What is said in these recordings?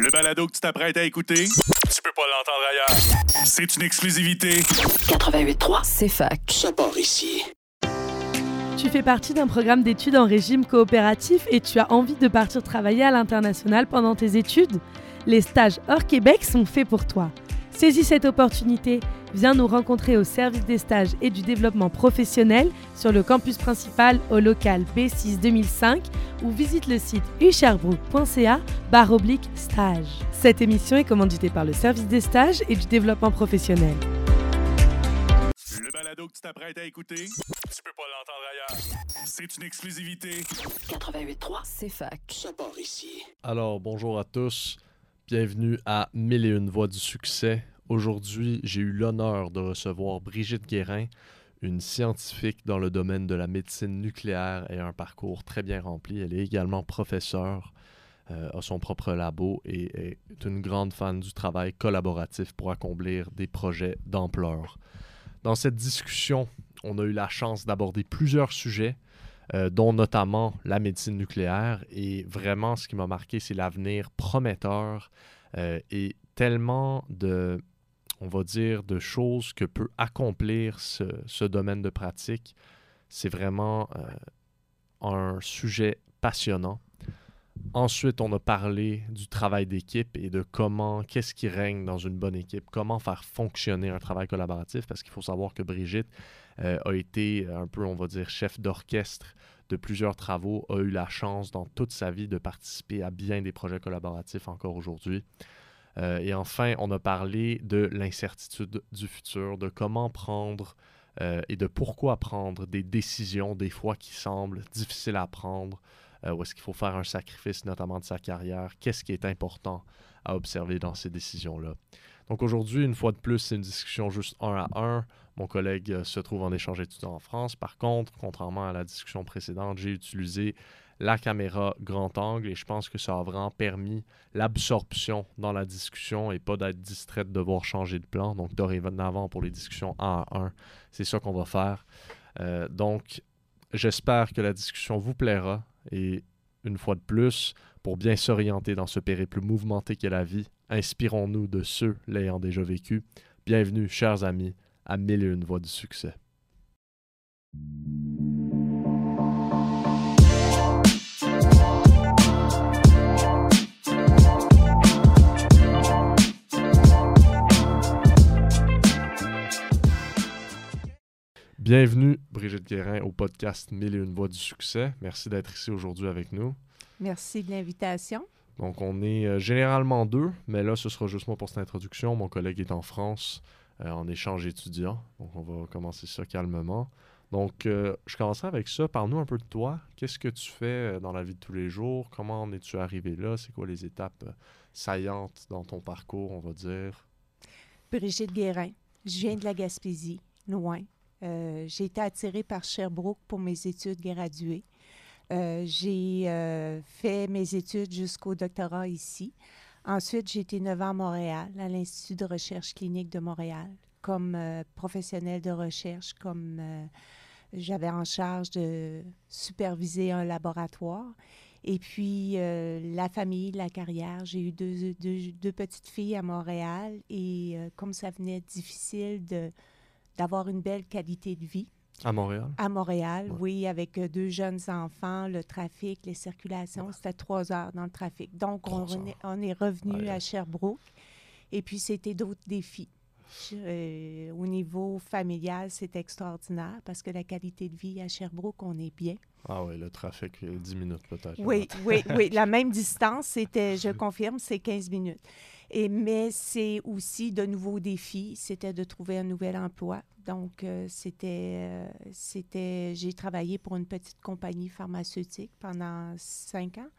Le balado que tu t'apprêtes à écouter, tu peux pas l'entendre ailleurs. C'est une exclusivité. 88.3, c'est fac. Ça part ici. Tu fais partie d'un programme d'études en régime coopératif et tu as envie de partir travailler à l'international pendant tes études? Les stages hors Québec sont faits pour toi. Saisis cette opportunité, viens nous rencontrer au service des stages et du développement professionnel sur le campus principal au local B6 2005 ou visite le site usherbrooke.ca barre oblique stage. Cette émission est commanditée par le service des stages et du développement professionnel. Le balado que tu t'apprêtes à écouter, tu peux pas l'entendre ailleurs. C'est une exclusivité. 88.3, c'est fac. Ça part ici. Alors, bonjour à tous. Bienvenue à Mille et une voix du succès. Aujourd'hui, j'ai eu l'honneur de recevoir Brigitte Guérin, une scientifique dans le domaine de la médecine nucléaire et un parcours très bien rempli. Elle est également professeure, euh, a son propre labo et est une grande fan du travail collaboratif pour accomplir des projets d'ampleur. Dans cette discussion, on a eu la chance d'aborder plusieurs sujets, euh, dont notamment la médecine nucléaire. Et vraiment, ce qui m'a marqué, c'est l'avenir prometteur euh, et tellement de, on va dire, de choses que peut accomplir ce, ce domaine de pratique. C'est vraiment euh, un sujet passionnant. Ensuite, on a parlé du travail d'équipe et de comment, qu'est-ce qui règne dans une bonne équipe, comment faire fonctionner un travail collaboratif, parce qu'il faut savoir que Brigitte a été un peu, on va dire, chef d'orchestre de plusieurs travaux, a eu la chance dans toute sa vie de participer à bien des projets collaboratifs encore aujourd'hui. Euh, et enfin, on a parlé de l'incertitude du futur, de comment prendre euh, et de pourquoi prendre des décisions des fois qui semblent difficiles à prendre, euh, où est-ce qu'il faut faire un sacrifice notamment de sa carrière, qu'est-ce qui est important à observer dans ces décisions-là? Donc aujourd'hui, une fois de plus, c'est une discussion juste un à un. Mon collègue euh, se trouve en échange étudiant en France. Par contre, contrairement à la discussion précédente, j'ai utilisé la caméra grand angle et je pense que ça a vraiment permis l'absorption dans la discussion et pas d'être distrait de devoir changer de plan. Donc dorénavant pour les discussions un à un, c'est ça qu'on va faire. Euh, donc j'espère que la discussion vous plaira et une fois de plus, pour bien s'orienter dans ce périple mouvementé qu'est la vie, inspirons-nous de ceux l'ayant déjà vécu. Bienvenue, chers amis, à Mille et une voix du succès. Bienvenue, Brigitte Guérin, au podcast Mille et une voix du succès. Merci d'être ici aujourd'hui avec nous. Merci de l'invitation. Donc, on est euh, généralement deux, mais là, ce sera juste moi pour cette introduction. Mon collègue est en France en échange étudiant. Donc, on va commencer ça calmement. Donc, euh, je commencerai avec ça. Parle-nous un peu de toi. Qu'est-ce que tu fais euh, dans la vie de tous les jours? Comment en es-tu arrivé là? C'est quoi les étapes euh, saillantes dans ton parcours, on va dire? Brigitte Guérin. Je viens de la Gaspésie, loin. Euh, j'ai été attirée par Sherbrooke pour mes études graduées. Euh, j'ai euh, fait mes études jusqu'au doctorat ici. Ensuite, j'ai été neuf ans à Montréal, à l'Institut de recherche clinique de Montréal, comme euh, professionnelle de recherche, comme euh, j'avais en charge de superviser un laboratoire. Et puis, euh, la famille, la carrière, j'ai eu deux, deux- deux petites filles à Montréal et euh, comme ça venait difficile d'avoir une belle qualité de vie, À Montréal? à Montréal, Ouais. oui, avec euh, deux jeunes enfants, le trafic, les circulations, c'était trois heures dans le trafic. Donc, on, est revenu à. Sherbrooke. Et puis, c'était d'autres défis. Euh, au niveau familial, c'est extraordinaire parce que la qualité de vie à Sherbrooke, on est bien. Ah oui, le trafic, euh, 10 minutes peut-être. Oui, oui, oui. La même distance, c'était, je confirme, c'est 15 minutes. Et, mais c'est aussi de nouveaux défis. C'était de trouver un nouvel emploi. Donc, euh, c'était, euh, c'était, j'ai travaillé pour une petite compagnie pharmaceutique pendant cinq ans.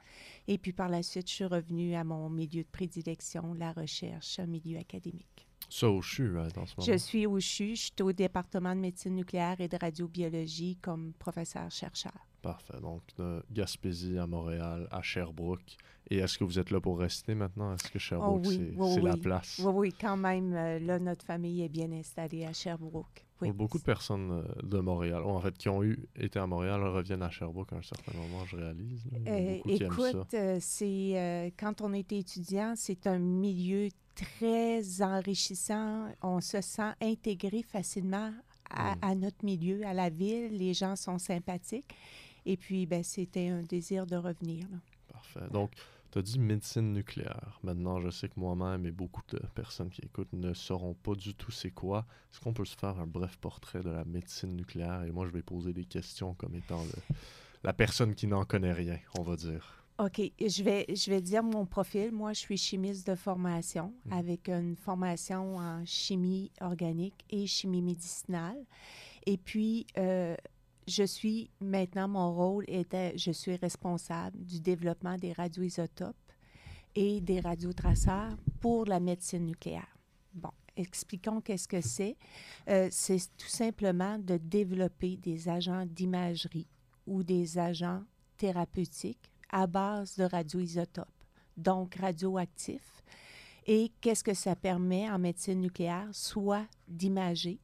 Et puis, par la suite, je suis revenue à mon milieu de prédilection, la recherche, un milieu académique. Ça au CHU, en ce moment. Je suis au CHU, je suis au département de médecine nucléaire et de radiobiologie comme professeur-chercheur. Parfait. Donc, de Gaspésie à Montréal, à Sherbrooke. Et est-ce que vous êtes là pour rester maintenant? Est-ce que Sherbrooke, Oh oui, c'est oui, c'est la place? Oui, oui, quand même, euh, là, notre famille est bien installée à Sherbrooke. Beaucoup de personnes euh, de Montréal, en fait, qui ont eu été à Montréal, reviennent à Sherbrooke à un certain moment, je réalise. Euh, écoute, euh, c'est euh, quand on était étudiant, c'est un milieu très enrichissant. On se sent intégré facilement à, Mm. à notre milieu, à la ville. Les gens sont sympathiques. Et puis, ben, c'était un désir de revenir. là. Parfait. Donc, tu as dit médecine nucléaire. Maintenant, je sais que moi-même et beaucoup de personnes qui écoutent ne sauront pas du tout c'est quoi. Est-ce qu'on peut se faire un bref portrait de la médecine nucléaire? Et moi, je vais poser des questions comme étant le- la personne qui n'en connaît rien, on va dire. OK, je vais, je vais dire mon profil. Moi, je suis chimiste de formation Mhm. avec une formation en chimie organique et chimie médicinale. Et puis, euh, je suis maintenant, mon rôle était, je suis responsable du développement des radioisotopes et des radiotraceurs pour la médecine nucléaire. Bon, expliquons qu'est-ce que c'est. Euh, c'est tout simplement de développer des agents d'imagerie ou des agents thérapeutiques à base de radioisotopes, donc radioactifs. Et qu'est-ce que ça permet en médecine nucléaire? Soit d'imager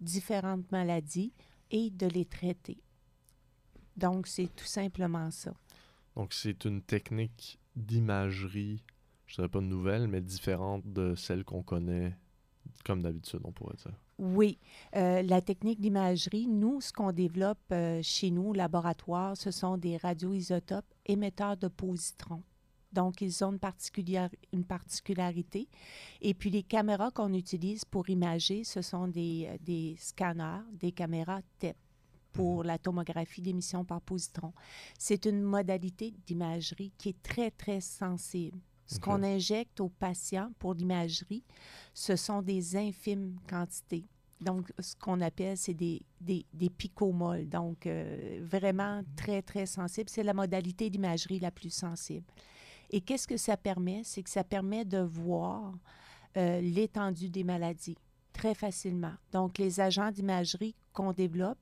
différentes maladies et de les traiter. Donc, c'est tout simplement ça. Donc, c'est une technique d'imagerie, je dirais pas nouvelle, mais différente de celle qu'on connaît comme d'habitude, on pourrait dire. Oui, euh, la technique d'imagerie, nous, ce qu'on développe euh, chez nous au laboratoire, ce sont des radioisotopes émetteurs de positrons. Donc, ils ont une, particulière- une particularité. Et puis, les caméras qu'on utilise pour imager, ce sont des, euh, des scanners, des caméras TEP pour la tomographie d'émission par positron. C'est une modalité d'imagerie qui est très, très sensible. Ce qu'on injecte aux patients pour l'imagerie, ce sont des infimes quantités. Donc, ce qu'on appelle, c'est des, des, des picomoles. Donc, euh, vraiment très, très sensible. C'est la modalité d'imagerie la plus sensible. Et qu'est-ce que ça permet? C'est que ça permet de voir euh, l'étendue des maladies très facilement. Donc, les agents d'imagerie qu'on développe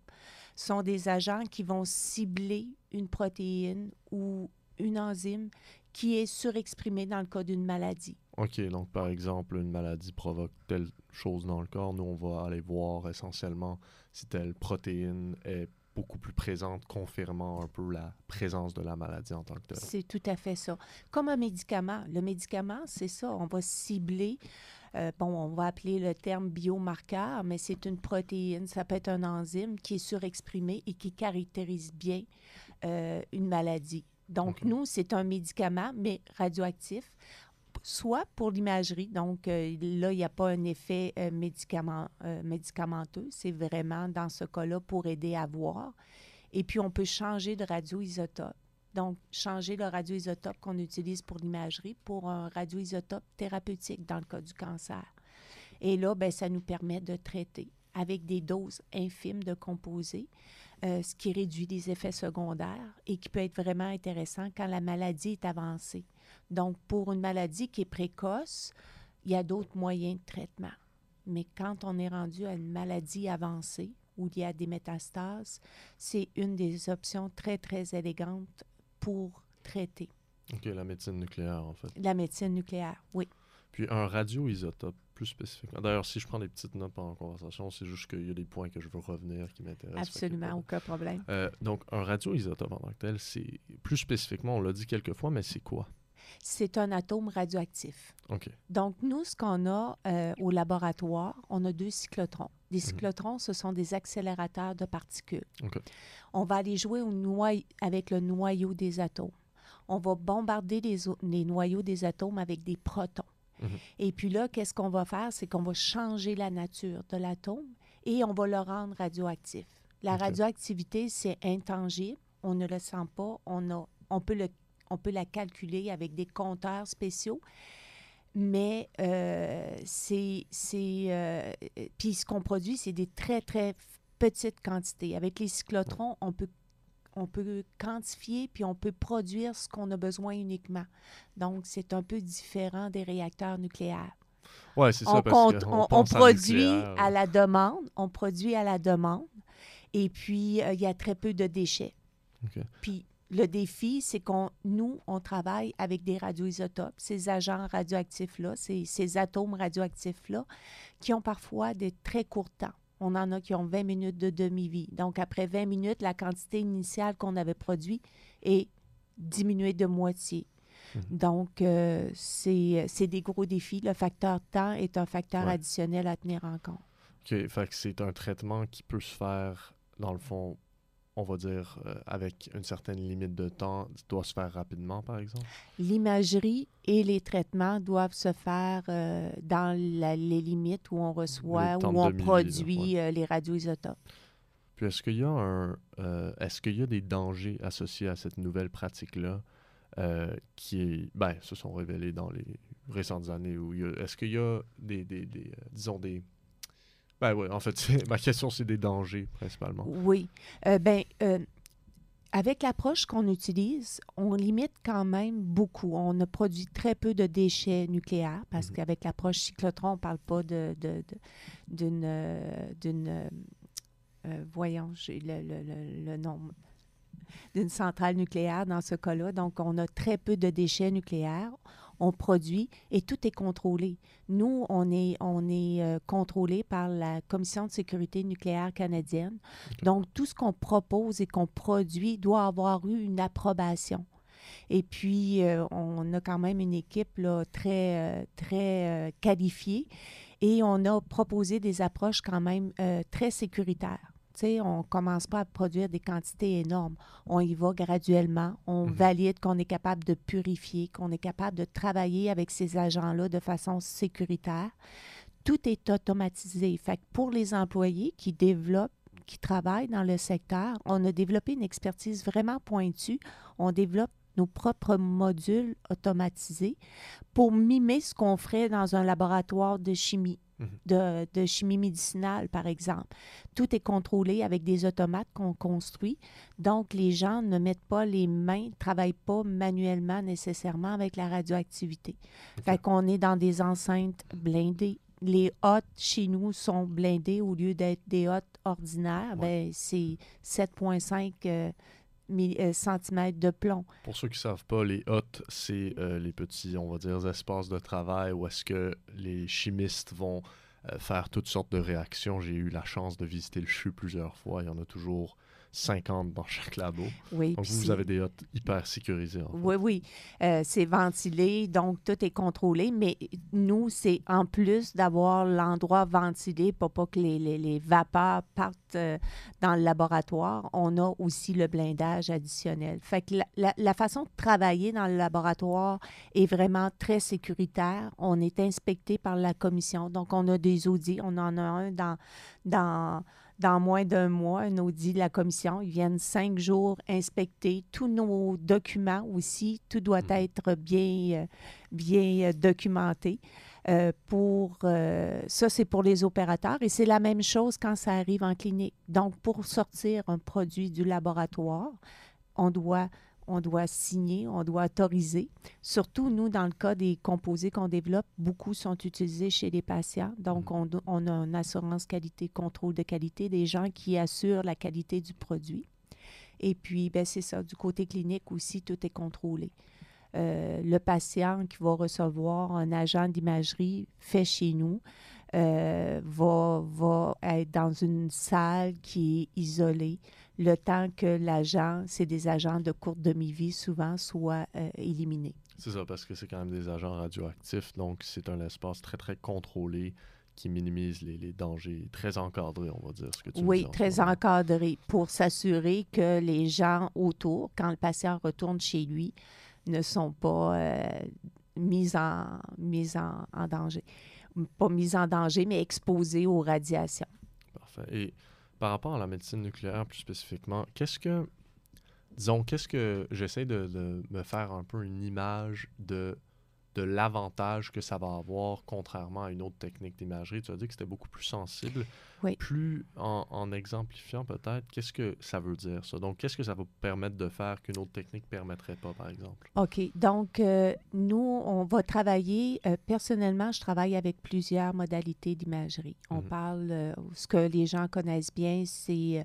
sont des agents qui vont cibler une protéine ou une enzyme qui est surexprimée dans le cas d'une maladie. OK, donc par exemple, une maladie provoque telle chose dans le corps. Nous, on va aller voir essentiellement si telle protéine est beaucoup plus présente, confirmant un peu la présence de la maladie en tant que telle. C'est tout à fait ça. Comme un médicament. Le médicament, c'est ça. On va cibler, euh, bon, on va appeler le terme biomarqueur, mais c'est une protéine. Ça peut être un enzyme qui est surexprimé et qui caractérise bien euh, une maladie. Donc, nous, c'est un médicament, mais radioactif, soit pour l'imagerie. Donc, euh, là, il n'y a pas un effet euh, médicament, euh, médicamenteux. C'est vraiment, dans ce cas-là, pour aider à voir. Et puis, on peut changer de radioisotope. Donc, changer le radioisotope qu'on utilise pour l'imagerie pour un radioisotope thérapeutique dans le cas du cancer. Et là, ben, ça nous permet de traiter avec des doses infimes de composés, ce qui réduit les effets secondaires et qui peut être vraiment intéressant quand la maladie est avancée. Donc, pour une maladie qui est précoce, il y a d'autres moyens de traitement. Mais quand on est rendu à une maladie avancée où il y a des métastases, c'est une des options très, très élégantes pour traiter OK, la médecine nucléaire, en fait. la médecine nucléaire. Oui. Puis un radioisotope, plus spécifiquement. D'ailleurs, si je prends des petites notes pendant la conversation, c'est juste qu'il y a des points que je veux revenir qui m'intéressent. Absolument, aucun problème. Euh, donc, un radioisotope en tant que tel, c'est plus spécifiquement, on l'a dit quelques fois, mais c'est quoi? C'est un atome radioactif. OK. Donc, nous, ce qu'on a euh, au laboratoire, on a deux cyclotrons. Les cyclotrons, ce sont des accélérateurs de particules. On va aller jouer au noy- avec le noyau des atomes. On va bombarder les, noyaux des atomes avec des protons. Mhm. Et puis là, qu'est-ce qu'on va faire? C'est qu'on va changer la nature de l'atome et on va le rendre radioactif. La radioactivité, c'est intangible. On ne le sent pas. On, a, on, peut le, on peut la calculer avec des compteurs spéciaux. Mais euh, c'est. euh, puis ce qu'on produit, c'est des très, très petites quantités. Avec les cyclotrons, on peut, on peut quantifier puis on peut produire ce qu'on a besoin uniquement. Donc, c'est un peu différent des réacteurs nucléaires. Ouais, c'est ça, On, parce on- produit nucléaire. à la demande. On produit à la demande. Et puis, euh, il y a très peu de déchets. Puis le défi, c'est qu'on nous, on travaille avec des radioisotopes, ces agents radioactifs-là, ces, ces atomes radioactifs-là, qui ont parfois des très courts temps. On en a qui ont 20 minutes de demi-vie. Donc, après 20 minutes, la quantité initiale qu'on avait produite est diminuée de moitié. Mhm. Donc, euh, c'est c'est des gros défis. Le facteur temps est un facteur Ouais. additionnel à tenir en compte. OK, fait que c'est un traitement qui peut se faire, dans le fond, on va dire, euh, avec une certaine limite de temps, doit se faire rapidement, par exemple? L'imagerie et les traitements doivent se faire euh, dans la- les limites où on reçoit, où on produit euh, les radioisotopes. Puis est-ce qu'il y a un est-ce qu'il y a des dangers associés à cette nouvelle pratique-là qui est ben se sont révélés dans les récentes années est-ce qu'il y a des, des, des, disons des ben en fait ma question c'est des dangers principalement. Oui. Euh, ben, euh, avec l'approche qu'on utilise, on limite quand même beaucoup. On a produit très peu de déchets nucléaires parce Mhm. qu'avec l'approche cyclotron, on ne parle pas de, d'une. euh, euh, euh, voyons, j'ai le, le- le- le nom d'une centrale nucléaire dans ce cas-là. Donc, on a très peu de déchets nucléaires. On produit et tout est contrôlé. Nous, on est, on est euh, contrôlé par la Commission de sécurité nucléaire canadienne. Donc, tout ce qu'on propose et qu'on produit doit avoir eu une approbation. Et puis, euh, on a quand même une équipe là, très, euh, très euh, qualifiée et on a proposé des approches quand même très sécuritaires. On ne commence pas à produire des quantités énormes. On y va graduellement. On Mhm. valide qu'on est capable de purifier, qu'on est capable de travailler avec ces agents-là de façon sécuritaire. Tout est automatisé. Fait que pour les employés qui développent, qui travaillent dans le secteur, on a développé une expertise vraiment pointue. On développe nos propres modules automatisés pour mimer ce qu'on ferait dans un laboratoire de chimie, Mhm. de, de chimie médicinale, par exemple. Tout est contrôlé avec des automates qu'on construit. Donc, les gens ne mettent pas les mains, ne travaillent pas manuellement nécessairement avec la radioactivité. Fait qu'on est dans des enceintes blindées. Les hottes chez nous sont blindées au lieu d'être des hottes ordinaires. Ouais. Ben, c'est 7,5 euh, euh, de plomb. Pour ceux qui ne savent pas, les hottes, c'est euh, les petits, on va dire, espaces de travail où est-ce que les chimistes vont euh, faire toutes sortes de réactions. J'ai eu la chance de visiter le CHU plusieurs fois. Il y en a toujours 50 dans chaque labo. Oui, Donc, vous, avez des hottes hyper. En fait. Oui, oui. Euh, c'est ventilé, donc tout est contrôlé. Mais nous, c'est en plus d'avoir l'endroit ventilé pour pas que les, les- les vapeurs partent euh, dans le laboratoire, on a aussi le blindage additionnel. Fait que la, la- la façon de travailler dans le laboratoire est vraiment très sécuritaire. On est inspecté par la commission. Donc, on a des audits. On en a un dans, dans, dans moins d'un mois, un audit de la commission. Ils viennent cinq jours inspecter tous nos documents aussi. Tout doit Mhm. être bien, euh, bien euh, documenté. Euh, pour euh, ça, c'est pour les opérateurs et c'est la même chose quand ça arrive en clinique. Donc, pour sortir un produit du laboratoire, on doit, on doit signer, on doit autoriser. Surtout, nous, dans le cas des composés qu'on développe, beaucoup sont utilisés chez les patients. Donc, on, do- on a une assurance qualité, contrôle de qualité, des gens qui assurent la qualité du produit. Et puis, ben, c'est ça, du côté clinique aussi, tout est contrôlé. Euh, le patient qui va recevoir un agent d'imagerie fait chez nous euh, va, va être dans une salle qui est isolée le temps que l'agent, c'est des agents de courte demi-vie souvent, soit euh, éliminés. C'est ça, parce que c'est quand même des agents radioactifs, donc c'est un espace très, très contrôlé qui minimise les, les dangers, très encadré, on va dire, ce que tu Oui, en très encadré pour s'assurer que les gens autour, quand le patient retourne chez lui, ne sont pas euh, mis, en, mis en, en danger. Pas mis en danger, mais exposés aux radiations. Parfait. Et par rapport à la médecine nucléaire plus spécifiquement, qu'est-ce que, disons, qu'est-ce que j'essaie de, me faire un peu une image de, de l'avantage que ça va avoir contrairement à une autre technique d'imagerie? Tu as dit que c'était beaucoup plus sensible. Oui. Plus en, en exemplifiant peut-être, qu'est-ce que ça veut dire ça? Donc, qu'est-ce que ça va permettre de faire qu'une autre technique ne permettrait pas, par exemple? OK. Donc, euh, nous, on va travailler, euh, personnellement, je travaille avec plusieurs modalités d'imagerie. On Mhm. parle, euh, ce que les gens connaissent bien, c'est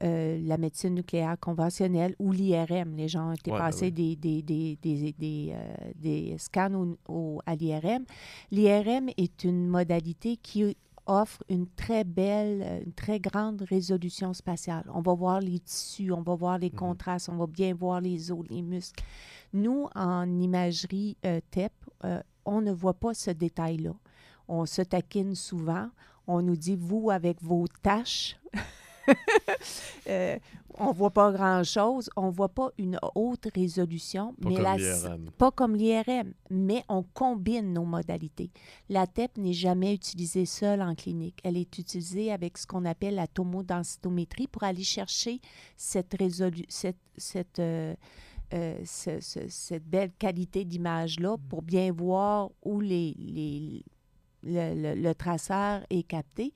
la médecine nucléaire conventionnelle ou l'IRM. Les gens ont été Ouais, ben passés des, des, des, des, des, des scans au- au- à l'IRM. L'IRM est une modalité qui offre une très belle, euh, une très grande résolution spatiale. On va voir les tissus, on va voir les Mhm. contrastes, on va bien voir les os, les muscles. Nous, en imagerie euh, TEP, euh, on ne voit pas ce détail-là. On se taquine souvent. On nous dit, vous, avec vos tâches, euh, on ne voit pas grand-chose. On ne voit pas une haute résolution. Pas mais comme la- pas comme l'IRM, mais on combine nos modalités. La TEP n'est jamais utilisée seule en clinique. Elle est utilisée avec ce qu'on appelle la tomodensitométrie pour aller chercher cette, résolu- cette, cette, euh, euh, ce- ce- cette belle qualité d'image-là pour bien voir où les, les- le, le- le traceur est capté.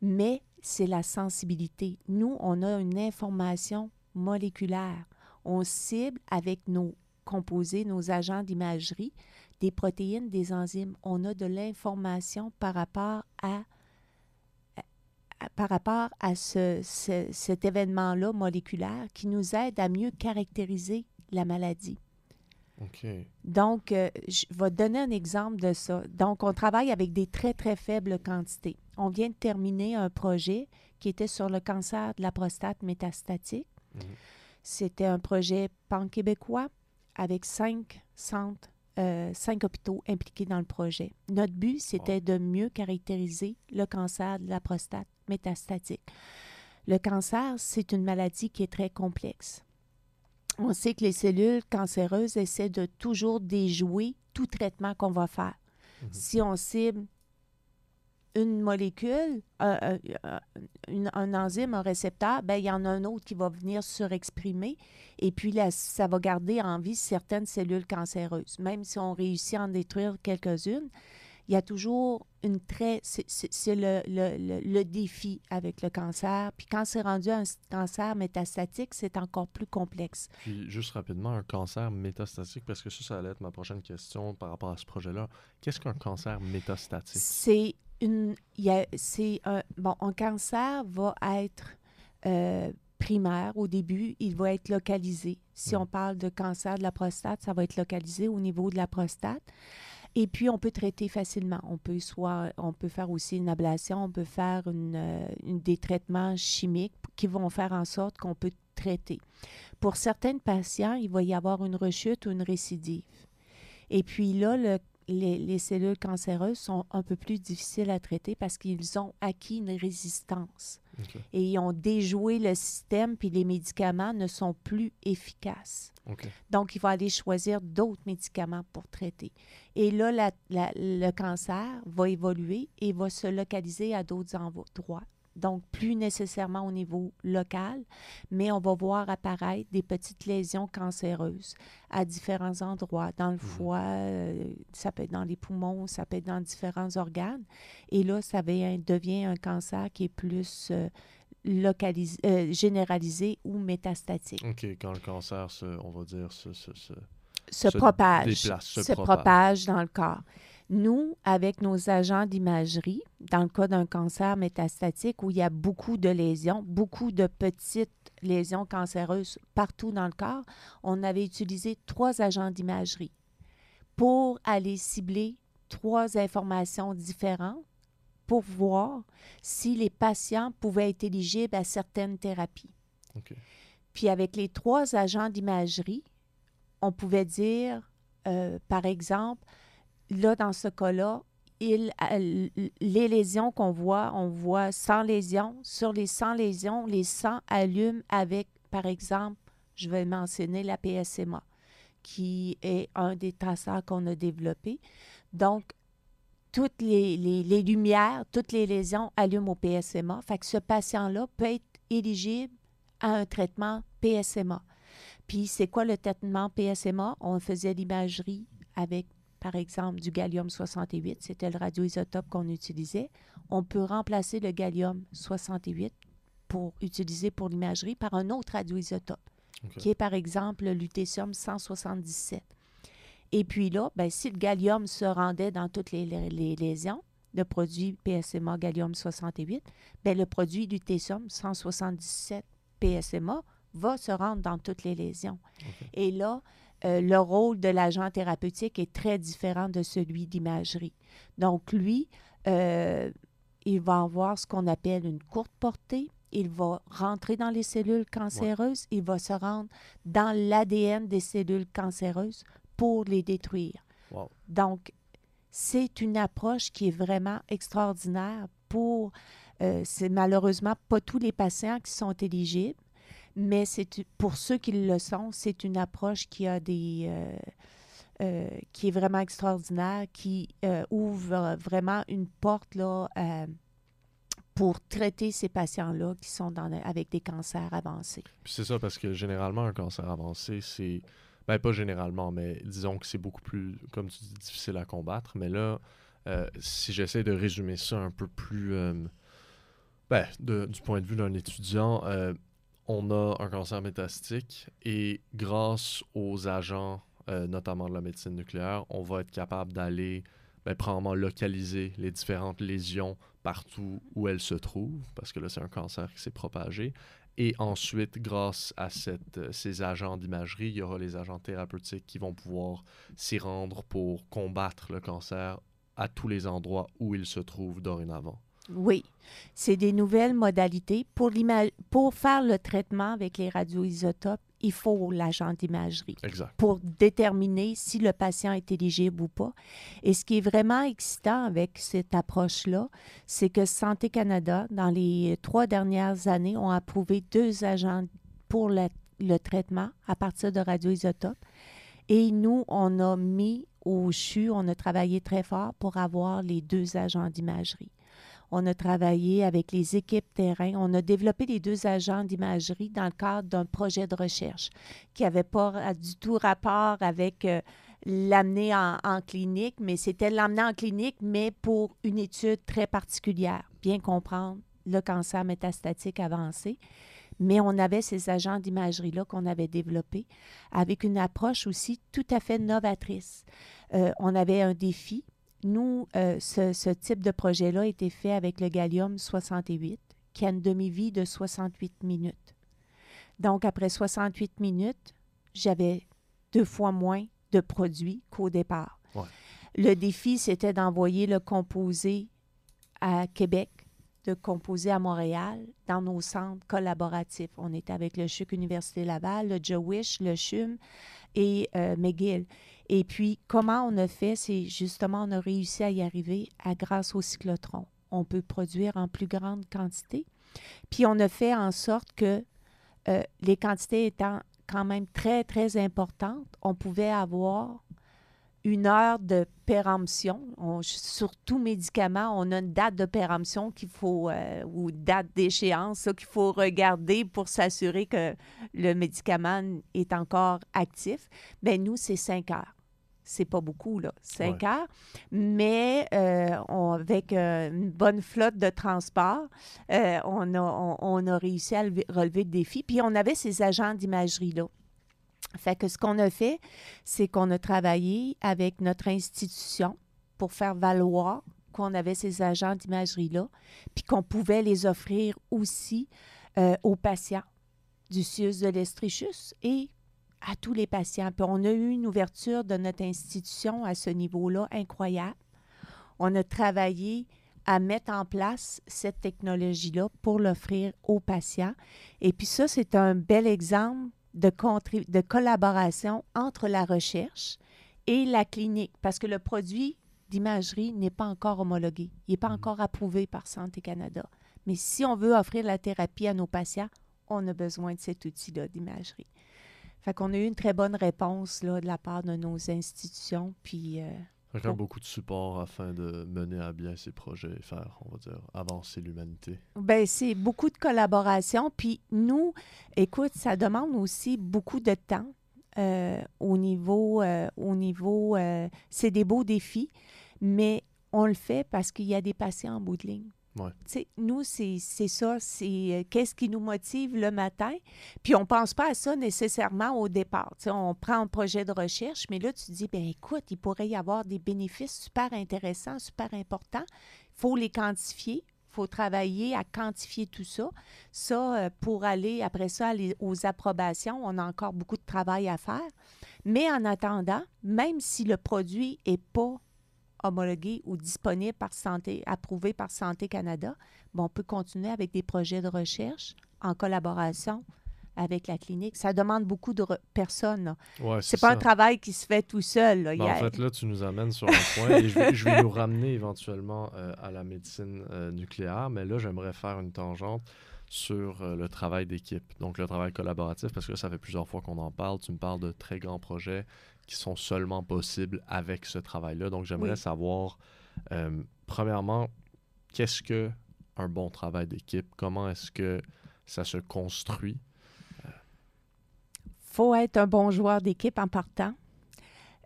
Mais c'est la sensibilité. Nous, on a une information moléculaire. On cible avec nos composés, nos agents d'imagerie, des protéines, des enzymes. On a de l'information par rapport à, cet événement-là moléculaire qui nous aide à mieux caractériser la maladie. OK. Donc, euh, je vais te donner un exemple de ça. Donc, on travaille avec des très, très faibles quantités. On vient de terminer un projet qui était sur le cancer de la prostate métastatique. Mhm. C'était un projet pan-québécois avec cinq centres, euh, cinq hôpitaux impliqués dans le projet. Notre but, c'était de mieux caractériser le cancer de la prostate métastatique. Le cancer, c'est une maladie qui est très complexe. On sait que les cellules cancéreuses essaient de toujours déjouer tout traitement qu'on va faire. Mhm. Si on cible une molécule, un, un- un- une- un enzyme, un récepteur, ben, il y en a un autre qui va venir surexprimer et puis là, ça va garder en vie certaines cellules cancéreuses. Même si on réussit à en détruire quelques-unes, il y a toujours une très... C'est le, le- le- le défi avec le cancer. Puis quand c'est rendu un cancer métastatique, c'est encore plus complexe. Puis, juste rapidement, un cancer métastatique, parce que ça, ça allait être ma prochaine question par rapport à ce projet-là. Qu'est-ce qu'un cancer métastatique? C'est une. il y a- C'est un. Bon, un cancer va être euh, primaire au début, il va être localisé. Si Mhm. on parle de cancer de la prostate, ça va être localisé au niveau de la prostate. Et puis, on peut traiter facilement. On peut soit, on peut faire aussi une ablation, on peut faire une, euh, des traitements chimiques qui vont faire en sorte qu'on peut traiter. Pour certains patients, il va y avoir une rechute ou une récidive. Et puis là, le- les, les cellules cancéreuses sont un peu plus difficiles à traiter parce qu'ils ont acquis une résistance et ils ont déjoué le système, puis les médicaments ne sont plus efficaces. Donc, il va aller choisir d'autres médicaments pour traiter. Et là, la- la- le cancer va évoluer et va se localiser à d'autres endroits. Donc, plus nécessairement au niveau local, mais on va voir apparaître des petites lésions cancéreuses à différents endroits, dans le foie, euh, ça peut être dans les poumons, ça peut être dans différents organes. Et là, ça devient, devient un cancer qui est plus euh, localisé, euh, généralisé ou métastatique. OK, quand le cancer, se, on va dire, se, se, se- se, propage, déplace, se se propage. propage dans le corps. Nous, avec nos agents d'imagerie, dans le cas d'un cancer métastatique où il y a beaucoup de lésions, beaucoup de petites lésions cancéreuses partout dans le corps, on avait utilisé trois agents d'imagerie pour aller cibler trois informations différentes pour voir si les patients pouvaient être éligibles à certaines thérapies. Puis avec les trois agents d'imagerie, on pouvait dire, euh, par exemple, là, dans ce cas-là, il- euh, les lésions qu'on voit, on voit 100 lésions. Sur les 100 lésions, les 100 allument avec, par exemple, je vais mentionner la PSMA, qui est un des traceurs qu'on a développé. Donc, toutes les, les- les lumières, toutes les lésions allument au PSMA. Fait que ce patient-là peut être éligible à un traitement PSMA. Puis, c'est quoi le traitement PSMA? On faisait l'imagerie avec, par exemple, du gallium-68. C'était le radioisotope qu'on utilisait. On peut remplacer le gallium-68 pour utiliser pour l'imagerie par un autre radioisotope, qui est, par exemple, le lutetium-177. Et puis là, ben, si le gallium se rendait dans toutes les, les- les lésions, le produit PSMA gallium-68, ben, le produit lutetium-177 PSMA va se rendre dans toutes les lésions. Et là, euh, le rôle de l'agent thérapeutique est très différent de celui d'imagerie. Donc, lui, euh, il va avoir ce qu'on appelle une courte portée. Il va rentrer dans les cellules cancéreuses. Il va se rendre dans l'ADN des cellules cancéreuses pour les détruire. Wow. Donc, c'est une approche qui est vraiment extraordinaire pour, euh, c'est malheureusement pas tous les patients qui sont éligibles, mais c'est pour ceux qui le sont, c'est une approche qui a des, euh, euh, qui est vraiment extraordinaire, qui euh, ouvre vraiment une porte là, pour traiter ces patients-là qui sont dans, avec des cancers avancés. C'est ça, parce que généralement, un cancer avancé, c'est. Ben, pas généralement, mais disons que c'est beaucoup plus, comme tu dis, difficile à combattre. Mais là, si j'essaie de résumer ça un peu plus. ben, de- du point de vue d'un étudiant, on a un cancer métastique et grâce aux agents, euh, notamment de la médecine nucléaire, on va être capable d'aller, ben, premièrement, localiser les différentes lésions partout où elles se trouvent, parce que là, c'est un cancer qui s'est propagé. Et ensuite, grâce à euh, ces agents d'imagerie, il y aura les agents thérapeutiques qui vont pouvoir s'y rendre pour combattre le cancer à tous les endroits où il se trouve dorénavant. Oui, c'est des nouvelles modalités. Pour, pour faire le traitement avec les radioisotopes, il faut l'agent d'imagerie pour déterminer si le patient est éligible ou pas. Et ce qui est vraiment excitant avec cette approche-là, c'est que Santé Canada, dans les trois dernières années, ont approuvé deux agents pour le, le traitement à partir de radioisotopes. Et nous, on a mis au CHU, on a travaillé très fort pour avoir les deux agents d'imagerie. On a travaillé avec les équipes terrain. On a développé les deux agents d'imagerie dans le cadre d'un projet de recherche qui n'avait pas du tout rapport avec euh, l'amener en, en clinique, mais c'était l'amener en clinique, mais pour une étude très particulière, bien comprendre le cancer métastatique avancé. Mais on avait ces agents d'imagerie-là qu'on avait développés avec une approche aussi tout à fait novatrice. Euh, on avait un défi nous, euh, ce, ce type de projet-là a été fait avec le Gallium 68, qui a une demi-vie de 68 minutes. Donc, après 68 minutes, j'avais deux fois moins de produits qu'au départ. Ouais. Le défi, c'était d'envoyer le composé à Québec, de composer à Montréal, dans nos centres collaboratifs. On était avec le CHUC Université Laval, le Jewish, le CHUM et euh, McGill. Et puis, comment on a fait, c'est justement, on a réussi à y arriver à, grâce au cyclotron. On peut produire en plus grande quantité. Puis, on a fait en sorte que euh, les quantités étant quand même très, très importantes, on pouvait avoir une heure de péremption. On- sur tout médicament, on a une date de péremption qu'il faut, euh, ou date d'échéance qu'il faut regarder pour s'assurer que le médicament est encore actif. Bien, nous, c'est cinq heures. C'est pas beaucoup, là, cinq Ouais. heures. Mais euh, on- avec euh, une bonne flotte de transport, euh, on, a, on, on a réussi à lever- relever le défi. Puis on avait ces agents d'imagerie-là. Fait que ce qu'on a fait, c'est qu'on a travaillé avec notre institution pour faire valoir qu'on avait ces agents d'imagerie-là, puis qu'on pouvait les offrir aussi aux patients du CIUS de l'Estrichus et à tous les patients. Puis on a eu une ouverture de notre institution à ce niveau-là incroyable. On a travaillé à mettre en place cette technologie-là pour l'offrir aux patients. Et puis ça, c'est un bel exemple de, collaboration entre la recherche et la clinique, parce que le produit d'imagerie n'est pas encore homologué. Il n'est pas encore approuvé par Santé Canada. Mais si on veut offrir la thérapie à nos patients, on a besoin de cet outil-là d'imagerie. Fait qu'on a eu une très bonne réponse là, de la part de nos institutions. Puis, euh, Fait beaucoup de support afin de mener à bien ces projets et faire, on va dire, avancer l'humanité. ben, c'est beaucoup de collaboration. Puis nous, écoute, ça demande aussi beaucoup de temps euh, au niveau, euh, au niveau euh, c'est des beaux défis, mais on le fait parce qu'il y a des patients en bout de ligne. Ouais. Nous, c'est ça, c'est euh, qu'est-ce qui nous motive le matin? Puis on ne pense pas à ça nécessairement au départ. Tu sais, on prend un projet de recherche, mais là, tu dis, ben écoute, il pourrait y avoir des bénéfices super intéressants, super importants. Il faut les quantifier. Faut travailler à quantifier tout ça. Ça, euh, pour aller après ça aller aux approbations, on a encore beaucoup de travail à faire. Mais en attendant, même si le produit n'est pas homologués ou disponibles par Santé, approuvés par Santé Canada, ben, on peut continuer avec des projets de recherche en collaboration avec la clinique. Ça demande beaucoup de personnes. Ouais, C'est pas ça. un travail qui se fait tout seul. là. Ben, en fait, là, tu nous amènes sur un point et je vais, je vais nous ramener éventuellement euh, à la médecine euh, nucléaire, mais là, j'aimerais faire une tangente sur euh, le travail d'équipe, donc le travail collaboratif, parce que ça fait plusieurs fois qu'on en parle. Tu me parles de très grands projets qui sont seulement possibles avec ce travail-là. Donc, j'aimerais Oui. savoir, euh, premièrement, qu'est-ce que un bon travail d'équipe? Comment est-ce que ça se construit? faut être un bon joueur d'équipe en partant.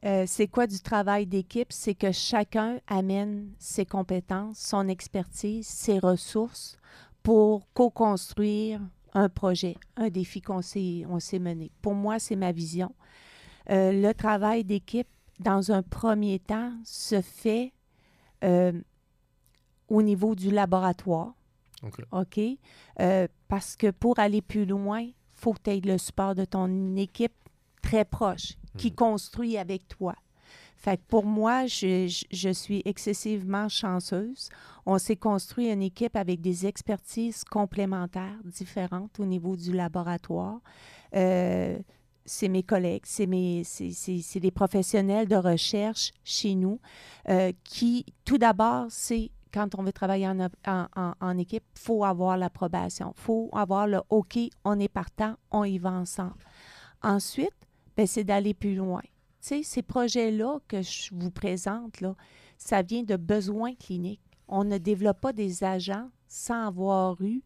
Euh, c'est quoi du travail d'équipe? C'est que chacun amène ses compétences, son expertise, ses ressources pour co-construire un projet, un défi qu'on s'est, on s'est mené. Pour moi, c'est ma vision. Euh, le travail d'équipe, dans un premier temps, se fait euh, au niveau du laboratoire. OK. Euh, parce que pour aller plus loin, il faut que tu aies le support de ton équipe très proche qui Mhm. construit avec toi. Fait que pour moi, je, je- je suis excessivement chanceuse. On s'est construit une équipe avec des expertises complémentaires différentes au niveau du laboratoire. Euh, c'est mes collègues, c'est mes, des professionnels de recherche chez nous euh, qui, tout d'abord, c'est quand on veut travailler en, en, en- équipe, faut avoir l'approbation, il faut avoir le OK, on est partant, on y va ensemble. Ensuite, ben, c'est d'aller plus loin. Tu sais, ces projets-là que je vous présente, là, ça vient de besoins cliniques. On ne développe pas des agents sans avoir eu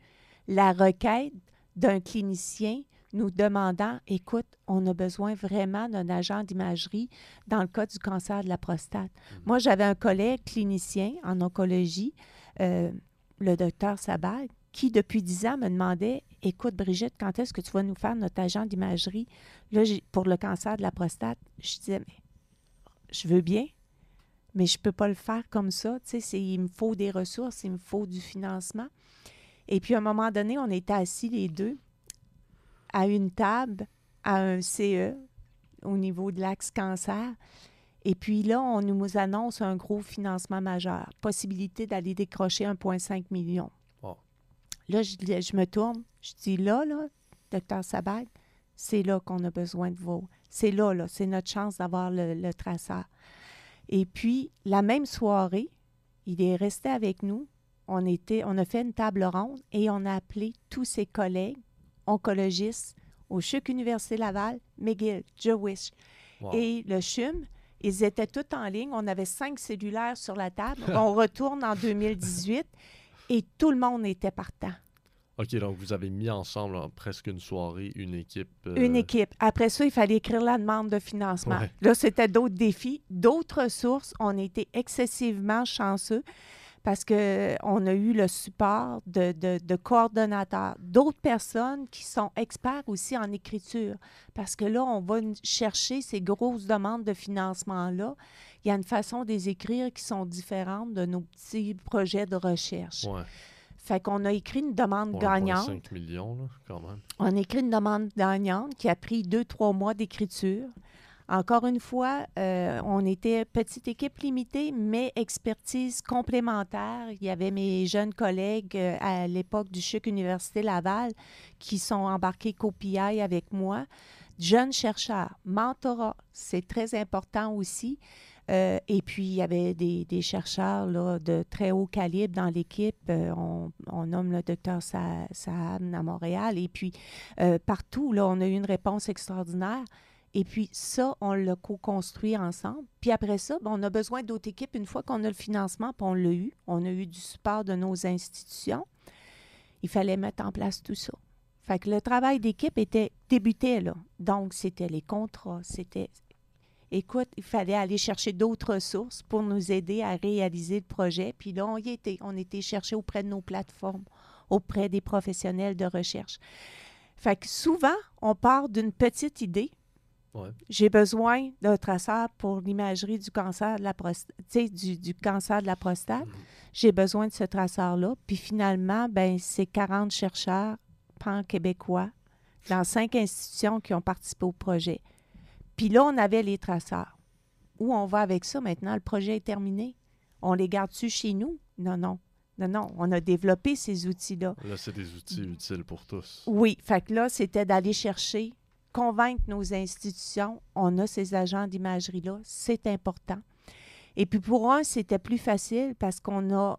la requête d'un clinicien nous demandant, écoute, on a besoin vraiment d'un agent d'imagerie dans le cas du cancer de la prostate. Moi, j'avais un collègue clinicien en oncologie, euh, le docteur Sabag, qui, depuis dix ans, me demandait Écoute, Brigitte, quand est-ce que tu vas nous faire notre agent d'imagerie? Pour le cancer de la prostate Je disais Mais je veux bien, mais je ne peux pas le faire comme ça. Tu sais, c'est- il me faut des ressources, il me faut du financement. Et puis, à un moment donné, on était assis les deux à une table, à un CE, au niveau de l'axe cancer. Et puis là, on nous annonce un gros financement majeur, possibilité d'aller décrocher 1,5 million. Wow. Là, je me tourne, je dis là, là, docteur Sabag, c'est là qu'on a besoin de vous. C'est là, là, c'est notre chance d'avoir le, le traceur. Et puis, la même soirée, il est resté avec nous. On, était, on a fait une table ronde et on a appelé tous ses collègues oncologistes au CHUC Université Laval, McGill, Jewish Wow. et le CHUM. Ils étaient tous en ligne. On avait cinq cellulaires sur la table. On retourne en 2018 et tout le monde était partant. OK, donc vous avez mis ensemble en presque une soirée une équipe. euh, Une équipe. Après ça, il fallait écrire la demande de financement. Ouais. Là, c'était d'autres défis, d'autres ressources. On était excessivement chanceux parce qu'on a eu le support de, de- de coordonnateurs, d'autres personnes qui sont experts aussi en écriture. Parce que là, on va chercher ces grosses demandes de financement-là. Il y a une façon de les écrire qui sont différentes de nos petits projets de recherche. Ouais. Fait qu'on a écrit une demande Pour gagnante. 1,5 millions, là, quand même. On a écrit une demande gagnante qui a pris deux, trois mois d'écriture. Encore une fois, euh, on était petite équipe limitée, mais expertise complémentaire. Il y avait mes jeunes collègues euh, à l'époque du CHUC Université Laval qui sont embarqués COPI avec moi. Jeunes chercheurs, mentorat, c'est très important aussi. Euh, et puis, il y avait des, chercheurs là, de très haut calibre dans l'équipe. On, nomme le docteur Sa- Saab à Montréal. Et puis, partout, là, on a eu une réponse extraordinaire. Et puis, ça, on l'a co-construit ensemble. Puis après ça, ben, on a besoin d'autres équipes. Une fois qu'on a le financement, puis on l'a eu, on a eu du support de nos institutions, il fallait mettre en place tout ça. Fait que le travail d'équipe était débuté là. Donc, c'était les contrats, c'était Écoute, il fallait aller chercher d'autres ressources pour nous aider à réaliser le projet. Puis là, on y était. On était chercher auprès de nos plateformes, auprès des professionnels de recherche. Fait que souvent, on part d'une petite idée. Ouais. J'ai besoin d'un traceur pour l'imagerie du cancer de la prostate, du, du cancer de la prostate. J'ai besoin de ce traceur-là. Puis finalement, ben, c'est 40 chercheurs pan-québécois dans cinq institutions qui ont participé au projet. Puis là, on avait les traceurs. Où on va avec ça maintenant? Le projet est terminé. On les garde-tu chez nous? Non, non. Non, non. On a développé ces outils-là. Là, c'est des outils utiles pour tous. Oui. Fait que là, c'était d'aller chercher, convaincre nos institutions. On a ces agents d'imagerie-là. C'est important. Et puis pour un, c'était plus facile parce qu'on a,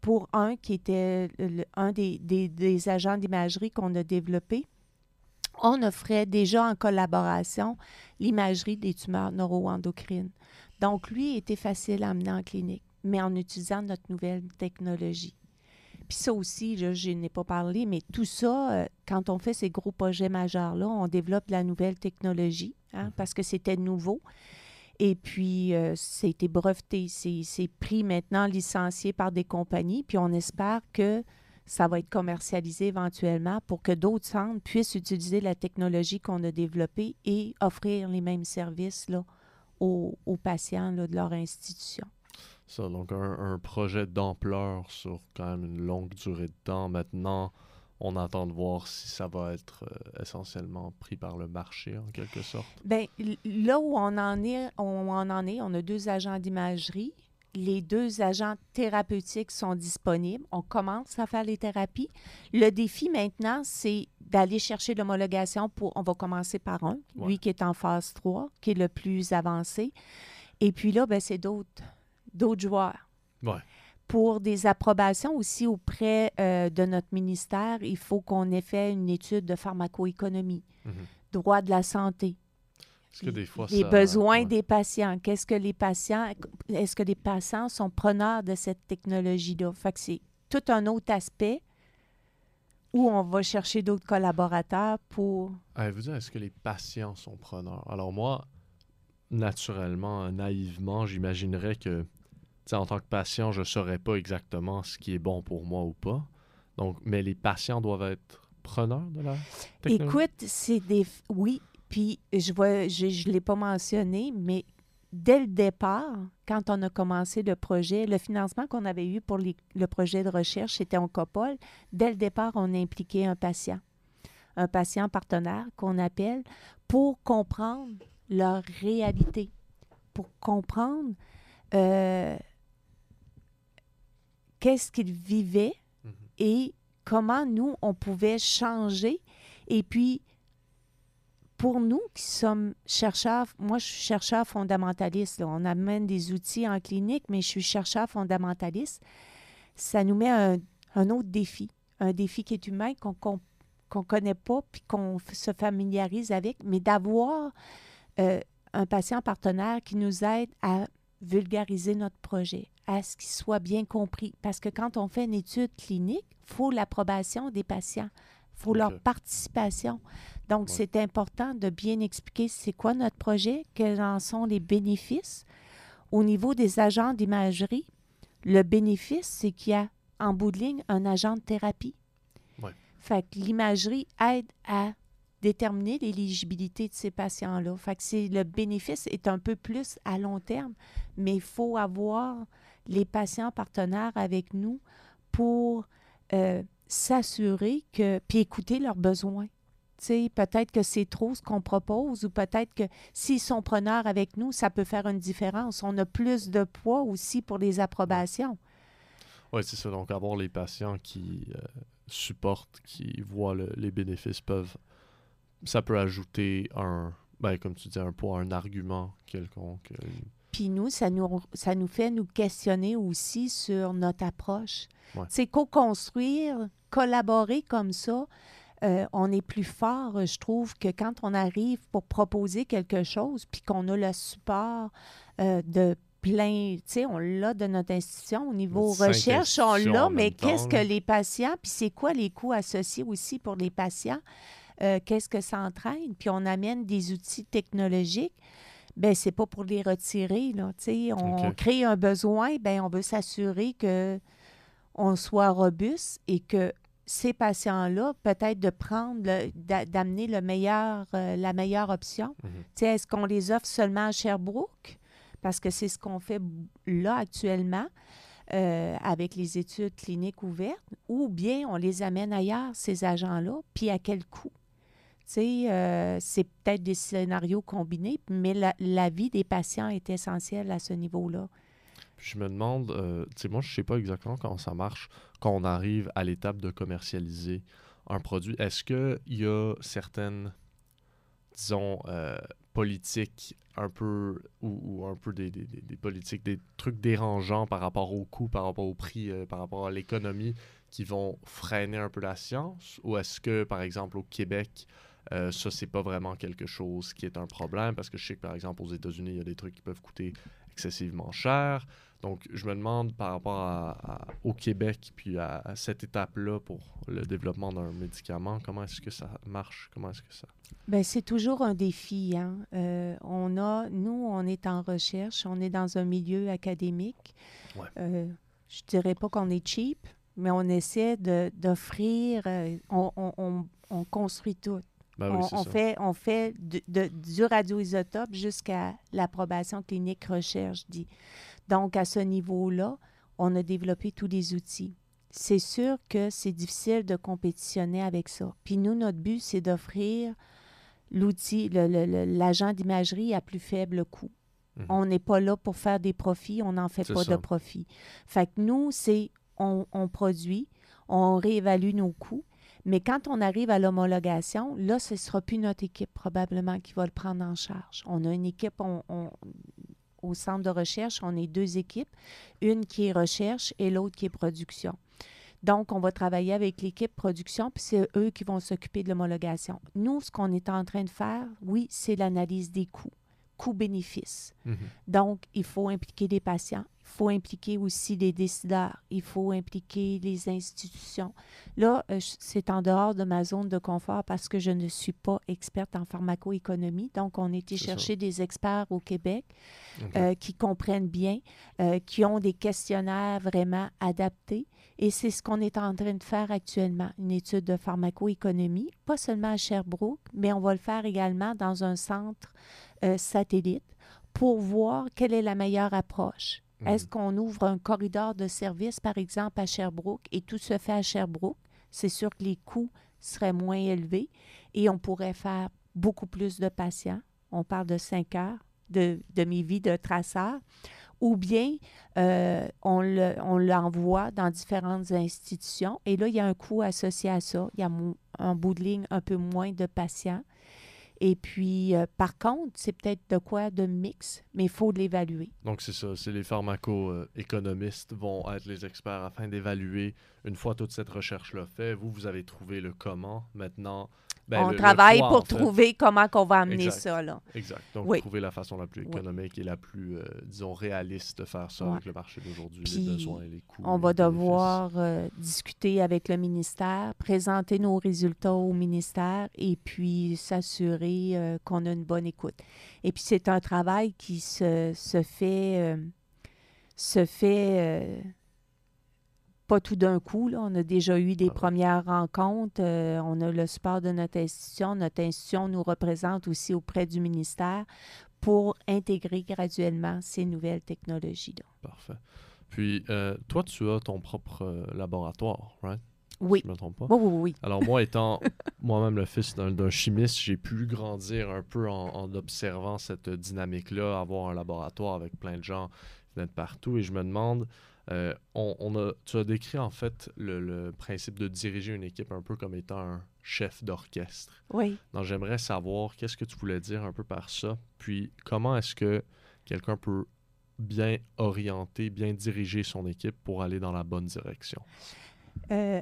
pour un qui était un des agents d'imagerie qu'on a développé, on offrait déjà en collaboration l'imagerie des tumeurs neuroendocrines. Donc, lui était facile à amener en clinique, mais en utilisant notre nouvelle technologie. Puis ça aussi, là, je n'ai pas parlé, mais tout ça, euh, quand on fait ces gros projets majeurs-là, on développe la nouvelle technologie, hein, parce que c'était nouveau. Et puis, euh, c'était breveté, c'est c'est pris maintenant, licencié par des compagnies, puis on espère que ça va être commercialisé éventuellement pour que d'autres centres puissent utiliser la technologie qu'on a développée et offrir les mêmes services là, aux, aux patients là, de leur institution. Ça, donc un, un projet d'ampleur sur quand même une longue durée de temps. Maintenant, on attend de voir si ça va être euh, essentiellement pris par le marché, en quelque sorte. Bien, là où on en est, on en en est, on a deux agents d'imagerie. Les deux agents thérapeutiques sont disponibles. On commence à faire les thérapies. Le défi maintenant, c'est d'aller chercher l'homologation pour. On va commencer par un, Ouais. lui qui est en phase 3, qui est le plus avancé. Et puis là, ben, c'est d'autres, d'autres joueurs. Ouais. Pour des approbations aussi auprès euh, de notre ministère, il faut qu'on ait fait une étude de pharmacoéconomie, Mhm. droit de la santé, Parce que des fois, les ça- besoins ouais. des patients. Qu'est-ce que les patients, est-ce que les patients sont preneurs de cette technologie-là? Fait que c'est tout un autre aspect où on va chercher d'autres collaborateurs pour. Avez-vous dit, est-ce que les patients sont preneurs? Alors moi, naturellement, naïvement, j'imaginerais que, en tant que patient, je ne saurais pas exactement ce qui est bon pour moi ou pas. Donc, mais les patients doivent être preneurs de la technologie? Écoute, c'est des. Oui, puis je vois, je ne l'ai pas mentionné, mais dès le départ, quand on a commencé le projet, le financement qu'on avait eu pour le projet de recherche, c'était en COPOL. Dès le départ, on a impliqué un patient, un patient partenaire qu'on appelle, pour comprendre leur réalité, pour comprendre euh, qu'est-ce qu'ils vivaient Mhm. et comment nous, on pouvait changer. Et puis, pour nous qui sommes chercheurs, moi je suis chercheur fondamentaliste, là. on amène des outils en clinique, mais je suis chercheur fondamentaliste, ça nous met un, un autre défi, un défi qui est humain, qu'on qu'on connaît pas, puis qu'on se familiarise avec, mais d'avoir euh, un patient partenaire qui nous aide à vulgariser notre projet, à ce qu'il soit bien compris. Parce que quand on fait une étude clinique, il faut l'approbation des patients, il faut leur participation. Donc, Ouais. c'est important de bien expliquer c'est quoi notre projet, quels en sont les bénéfices. Au niveau des agents d'imagerie, le bénéfice, c'est qu'il y a en bout de ligne un agent de thérapie. Ouais. Fait que l'imagerie aide à déterminer l'éligibilité de ces patients-là. Fait que c'est, le bénéfice est un peu plus à long terme, mais il faut avoir les patients partenaires avec nous pour euh, s'assurer que, puis écouter leurs besoins. Peut-être que c'est trop ce qu'on propose ou peut-être que s'ils sont preneurs avec nous, ça peut faire une différence. On a plus de poids aussi pour les approbations. Oui, c'est ça. Donc, avoir les patients qui euh, supportent, qui voient le- les bénéfices peuvent. Ça peut ajouter un. Ben, comme tu dis, un poids, un argument quelconque. Puis nous, ça nous, ça nous fait nous questionner aussi sur notre approche. Ouais. C'est co-construire, collaborer comme ça, euh, on est plus fort, je trouve, que quand on arrive pour proposer quelque chose, puis qu'on a le support euh, de plein, tu sais, on l'a de notre institution. Au niveau Cinq recherche, on l'a, mais qu'est-ce que les patients, puis c'est quoi les coûts associés aussi pour les patients? Euh, qu'est-ce que ça entraîne? Puis on amène des outils technologiques ben c'est pas pour les retirer là, on crée un besoin, ben on veut s'assurer que on soit robuste et que ces patients-là, peut-être de prendre, d'amener le meilleur, euh, la meilleure option. Mhm. Est-ce qu'on les offre seulement à Sherbrooke? Parce que c'est ce qu'on fait là actuellement euh, avec les études cliniques ouvertes, ou bien on les amène ailleurs, ces agents-là, puis à quel coût? Euh, c'est peut-être des scénarios combinés, mais la, vie des patients est essentielle à ce niveau-là. Je me demande, euh, moi, je sais pas exactement comment ça marche quand on arrive à l'étape de commercialiser un produit. Est-ce qu'il y a certaines, disons, euh, politiques un peu, ou, un peu des, des- politiques, des trucs dérangeants par rapport au coût, par rapport au prix, par rapport à l'économie qui vont freiner un peu la science? Ou est-ce que, par exemple, au Québec, euh, ça, c'est pas vraiment quelque chose qui est un problème? Parce que je sais que, par exemple, aux États-Unis, il y a des trucs qui peuvent coûter excessivement cher. Donc, je me demande par rapport à- à- au Québec, puis à, à cette étape-là pour le développement d'un médicament, comment est-ce que ça marche? Comment est-ce que ça... Ben, c'est toujours un défi. Hein. Euh, on a, nous, on est en recherche, on est dans un milieu académique. Ouais. Euh, je dirais pas qu'on est cheap, mais on essaie de- d'offrir, euh, on, on- on- on construit tout. Ben oui, on, fait, on fait de- de- du radioisotope jusqu'à l'approbation clinique recherche, dit. Donc, à ce niveau-là, on a développé tous les outils. C'est sûr que c'est difficile de compétitionner avec ça. Puis nous, notre but, c'est d'offrir l'outil, l'agent d'imagerie à plus faible coût. Mhm. On n'est pas là pour faire des profits, on n'en fait pas ça. de profit. Fait que nous, c'est on, on produit, on réévalue nos coûts, mais quand on arrive à l'homologation, là, ce ne sera plus notre équipe probablement qui va le prendre en charge. On a une équipe au centre de recherche, on est deux équipes, une qui est recherche et l'autre qui est production. Donc, on va travailler avec l'équipe production, puis c'est eux qui vont s'occuper de l'homologation. Nous, ce qu'on est en train de faire, oui, c'est l'analyse des coûts, coûts-bénéfices. Mhm. Donc, il faut impliquer les patients, il faut impliquer aussi les décideurs, il faut impliquer les institutions. Là, euh, c'est en dehors de ma zone de confort parce que je ne suis pas experte en pharmacoéconomie. Donc, on a été C'est ça. chercher des experts au Québec euh, qui comprennent bien, euh, qui ont des questionnaires vraiment adaptés. Et c'est ce qu'on est en train de faire actuellement, une étude de pharmacoéconomie, pas seulement à Sherbrooke, mais on va le faire également dans un centre euh, satellite pour voir quelle est la meilleure approche. Mhm. Est-ce qu'on ouvre un corridor de service, par exemple, à Sherbrooke, et tout se fait à Sherbrooke? C'est sûr que les coûts seraient moins élevés et on pourrait faire beaucoup plus de patients. On parle de cinq heures de demi-vie de traceur. Ou bien euh, on le- on l'envoie dans différentes institutions et là, il y a un coût associé à ça. Il y a en bout de ligne un peu moins de patients. Et puis, euh, par contre, c'est peut-être de quoi de mix, mais il faut l'évaluer. Donc, c'est ça. C'est les pharmaco-économistes vont être les experts afin d'évaluer, une fois toute cette recherche-là faite, vous, vous avez trouvé le comment. Maintenant, ben, on le- le travaille pour en fait. trouver comment qu'on va amener Exact. ça. Là. Exact. Donc, Oui. trouver la façon la plus Oui. économique et la plus, euh, disons, réaliste de faire ça Ouais. avec le marché d'aujourd'hui, les besoins et les coûts. On va devoir euh, discuter avec le ministère, présenter nos résultats au ministère et puis s'assurer euh, qu'on a une bonne écoute. Et puis c'est un travail qui se, se fait, se fait pas tout d'un coup. là. On a déjà eu des Ah premières rencontres. euh, on a le support de notre institution. Notre institution nous représente aussi auprès du ministère pour intégrer graduellement ces nouvelles technologies-là. Parfait. Puis, euh, toi, tu as ton propre euh, laboratoire, right? Oui. Je me trompe pas. Oui, oui, oui. Alors moi, étant moi-même le fils d'un chimiste, j'ai pu grandir un peu en, en observant cette dynamique-là, avoir un laboratoire avec plein de gens qui venaient de partout. Et je me demande, euh, on, on a, tu as décrit en fait le, le principe de diriger une équipe un peu comme étant un chef d'orchestre. Oui. Donc j'aimerais savoir qu'est-ce que tu voulais dire un peu par ça, puis comment est-ce que quelqu'un peut bien orienter, bien diriger son équipe pour aller dans la bonne direction? Euh,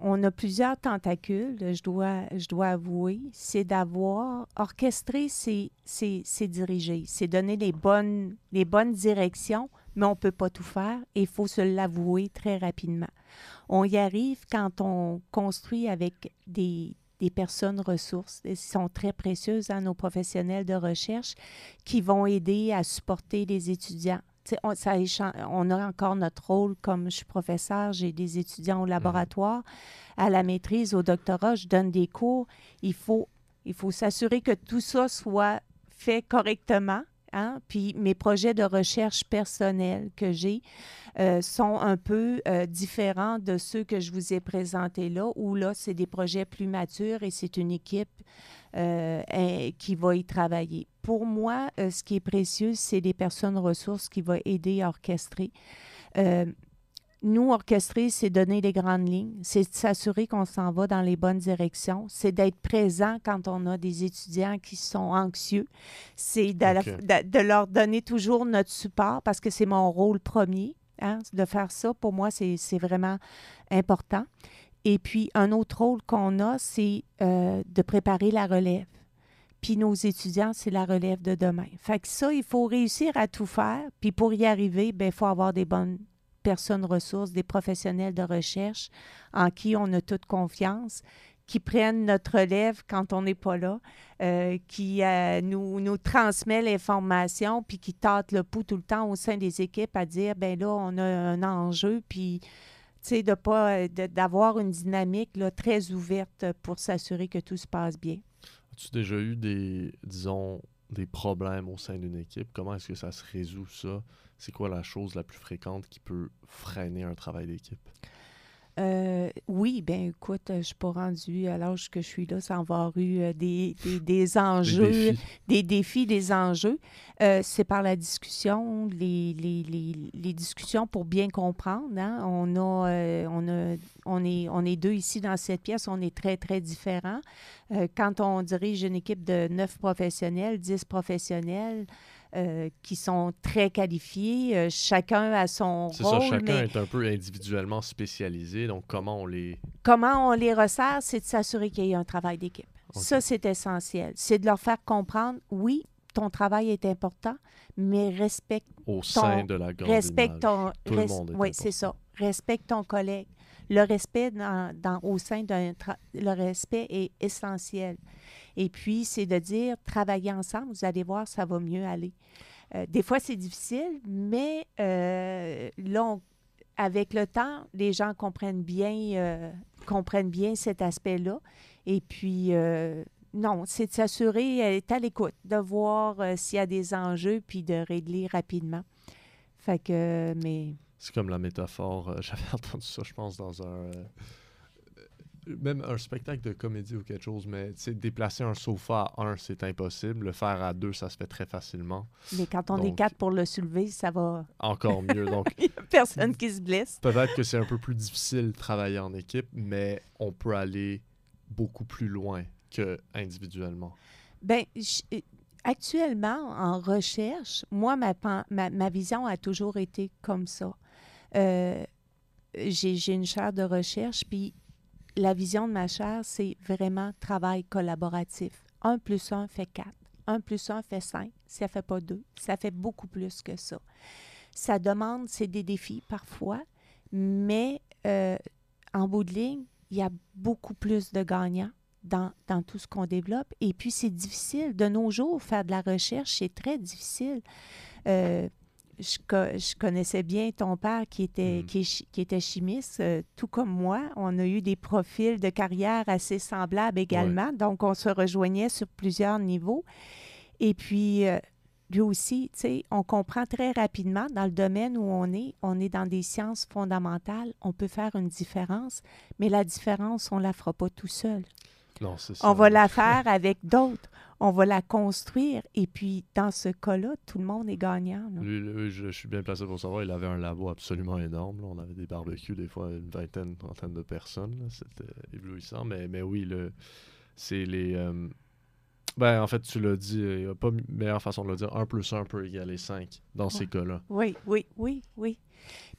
on a plusieurs tentacules, je dois, je dois avouer. C'est d'avoir orchestré, c'est, c'est, c'est diriger, c'est donner les bonnes, les bonnes directions, mais on ne peut pas tout faire et il faut se l'avouer très rapidement. On y arrive quand on construit avec des, des personnes ressources, qui sont très précieuses à nos professionnels de recherche, qui vont aider à supporter les étudiants. On, ça on a encore notre rôle comme je suis professeur, j'ai des étudiants au laboratoire, à la maîtrise, au doctorat, je donne des cours. Il faut, il faut s'assurer que tout ça soit fait correctement. Hein? Puis mes projets de recherche personnels que j'ai euh, sont un peu euh, différents de ceux que je vous ai présentés là, où là, c'est des projets plus matures et c'est une équipe euh, qui va y travailler. Pour moi, ce qui est précieux, c'est les personnes ressources qui vont aider à orchestrer. Nous, orchestrer, c'est donner les grandes lignes, c'est s'assurer qu'on s'en va dans les bonnes directions, c'est d'être présent quand on a des étudiants qui sont anxieux, c'est de, leur donner toujours notre support parce que c'est mon rôle premier. hein, de faire ça, pour moi, c'est vraiment important. Et puis, un autre rôle qu'on a, c'est euh, de préparer la relève. Puis nos étudiants, c'est la relève de demain. Fait que ça, il faut réussir à tout faire. Puis pour y arriver, ben, il faut avoir des bonnes personnes ressources, des professionnels de recherche en qui on a toute confiance, qui prennent notre relève quand on n'est pas là, euh, qui euh, nous, nous transmet l'information, puis qui tâte le pouls tout le temps au sein des équipes à dire, ben là, on a un enjeu, puis de pas euh, d'avoir une dynamique là, très ouverte pour s'assurer que tout se passe bien. As-tu déjà eu des, disons, des problèmes au sein d'une équipe? Comment est-ce que ça se résout, ça? C'est quoi la chose la plus fréquente qui peut freiner un travail d'équipe? Euh, oui, ben écoute, euh, je suis pas rendue à l'âge que je suis là sans avoir eu euh, des, des, des enjeux, Des des défis. des enjeux. Euh, c'est par la discussion, les, les, les, les discussions pour bien comprendre. hein. On, a, euh, on, a, on, est, on est deux ici dans cette pièce, on est très, très différents. Quand on dirige une équipe de neuf professionnels, dix professionnels, euh, qui sont très qualifiés, euh, chacun a son C'est rôle. ça, chacun mais- est un peu individuellement spécialisé, donc comment on les... Comment on les resserre, c'est de s'assurer qu'il y ait un travail d'équipe. Ça, c'est essentiel. C'est de leur faire comprendre, oui, ton travail est important, mais respecte, au sein de la grande respecte image. ton... Tout le monde est oui, c'est ça. Respecte ton collègue. Le respect dans, au sein d'un... Le respect est essentiel. Et puis, c'est de dire, travailler ensemble, vous allez voir, ça va mieux aller. Euh, des fois, c'est difficile, mais euh, avec le temps, les gens comprennent bien, euh, comprennent bien cet aspect-là. Et puis, euh, non, c'est de s'assurer, être à l'écoute, de voir s'il y a des enjeux, puis de régler rapidement. Fait que, mais C'est comme la métaphore, euh, j'avais entendu ça, je pense, dans un... euh, euh, même un spectacle de comédie ou quelque chose, mais déplacer un sofa à un, c'est impossible. Le faire à deux, ça se fait très facilement. mais quand on est quatre pour le soulever, ça va. Encore mieux. Donc, Il n'y a personne qui se blesse. peut-être que c'est un peu plus difficile de travailler en équipe, mais on peut aller beaucoup plus loin que individuellement. Bien, actuellement, en recherche, moi, ma, ma, ma vision a toujours été comme ça. Euh, J'ai une chaire de recherche, puis la vision de ma chaire, c'est vraiment travail collaboratif. Un plus un fait quatre. Un plus un fait cinq. Ça fait pas deux. Ça fait beaucoup plus que ça. Ça demande, c'est des défis parfois, mais euh, en bout de ligne, il y a beaucoup plus de gagnants dans, dans tout ce qu'on développe. Et puis, c'est difficile. De nos jours, faire de la recherche, c'est très difficile. Euh, je, je connaissais bien ton père qui était, Mm. qui, était chimiste, euh, tout comme moi. On a eu des profils de carrière assez semblables également. Donc, on se rejoignait sur plusieurs niveaux. Et puis, euh, lui aussi, tu sais, on comprend très rapidement dans le domaine où on est, on est dans des sciences fondamentales, on peut faire une différence, mais la différence, on ne la fera pas tout seul. Non, ça. On va la faire avec d'autres. On va la construire. Et puis, dans ce cas-là, tout le monde est gagnant. là. Lui, lui, je, je suis bien placé pour savoir, il avait un labo absolument énorme. là. On avait des barbecues, des fois une vingtaine, une trentaine de personnes. C'était éblouissant. Mais, mais oui, le, c'est les. euh, Ben, en fait, tu l'as dit, il n'y a pas meilleure façon de le dire. 1 plus 1 peut égaler 5 dans ces cas-là. Oui, oui, oui, oui.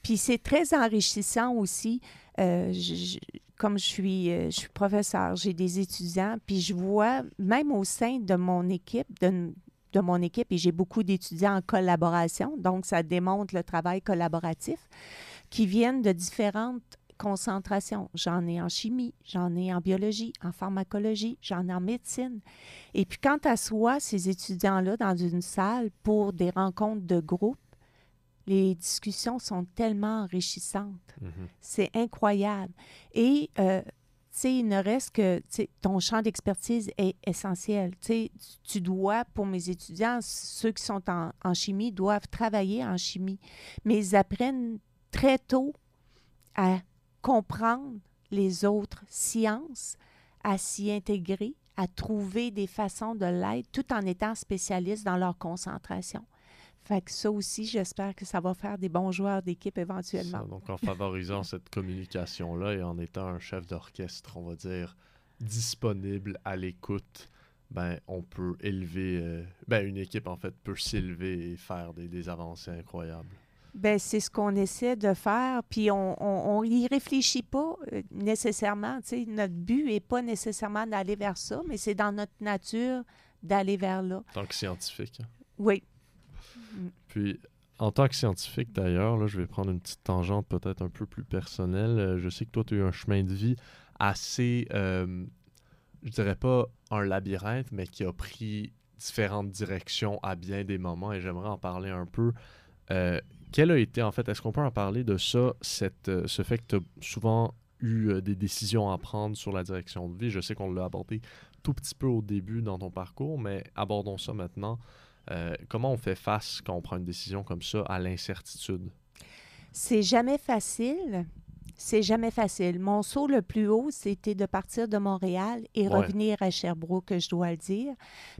Puis c'est très enrichissant aussi. Euh, je- comme je suis, euh, je suis professeur, j'ai des étudiants, puis je vois, même au sein de mon équipe, de, de mon équipe, et j'ai beaucoup d'étudiants en collaboration, donc ça démontre le travail collaboratif, qui viennent de différentes concentrations. J'en ai en chimie, j'en ai en biologie, en pharmacologie, j'en ai en médecine. Et puis quand tu soi ces étudiants-là dans une salle pour des rencontres de groupe, les discussions sont tellement enrichissantes. Mhm. C'est incroyable. Et, euh, tu sais, il ne reste que, ton champ d'expertise est essentiel. Tu tu dois, pour mes étudiants, ceux qui sont en, en chimie doivent travailler en chimie, mais ils apprennent très tôt à comprendre les autres sciences, à s'y intégrer, à trouver des façons de l'être tout en étant spécialistes dans leur concentration. Fait que ça aussi, j'espère que ça va faire des bons joueurs d'équipe éventuellement. Ça, donc, en favorisant cette communication-là et en étant un chef d'orchestre, on va dire, disponible à l'écoute, ben, on peut élever, euh, ben, une équipe, en fait, peut s'élever et faire des, des avancées incroyables. Ben, c'est ce qu'on essaie de faire, puis on n'y réfléchit pas euh, nécessairement. tu sais. Notre but n'est pas nécessairement d'aller vers ça, mais c'est dans notre nature d'aller vers là. En tant que scientifique. hein. Oui. Puis, en tant que scientifique, d'ailleurs, là, je vais prendre une petite tangente peut-être un peu plus personnelle. Euh, je sais que toi, tu as eu un chemin de vie assez, euh, je dirais pas un labyrinthe, mais qui a pris différentes directions à bien des moments et j'aimerais en parler un peu. Euh, quel a été, en fait, est-ce qu'on peut en parler de ça, cette, euh, ce fait que tu as souvent eu des décisions à prendre sur la direction de vie? Je sais qu'on l'a abordé tout petit peu au début dans ton parcours, mais abordons ça maintenant. Euh, comment on fait face quand on prend une décision comme ça à l'incertitude? C'est jamais facile. C'est jamais facile. Mon saut le plus haut, c'était de partir de Montréal et Ouais. revenir à Sherbrooke, je dois le dire,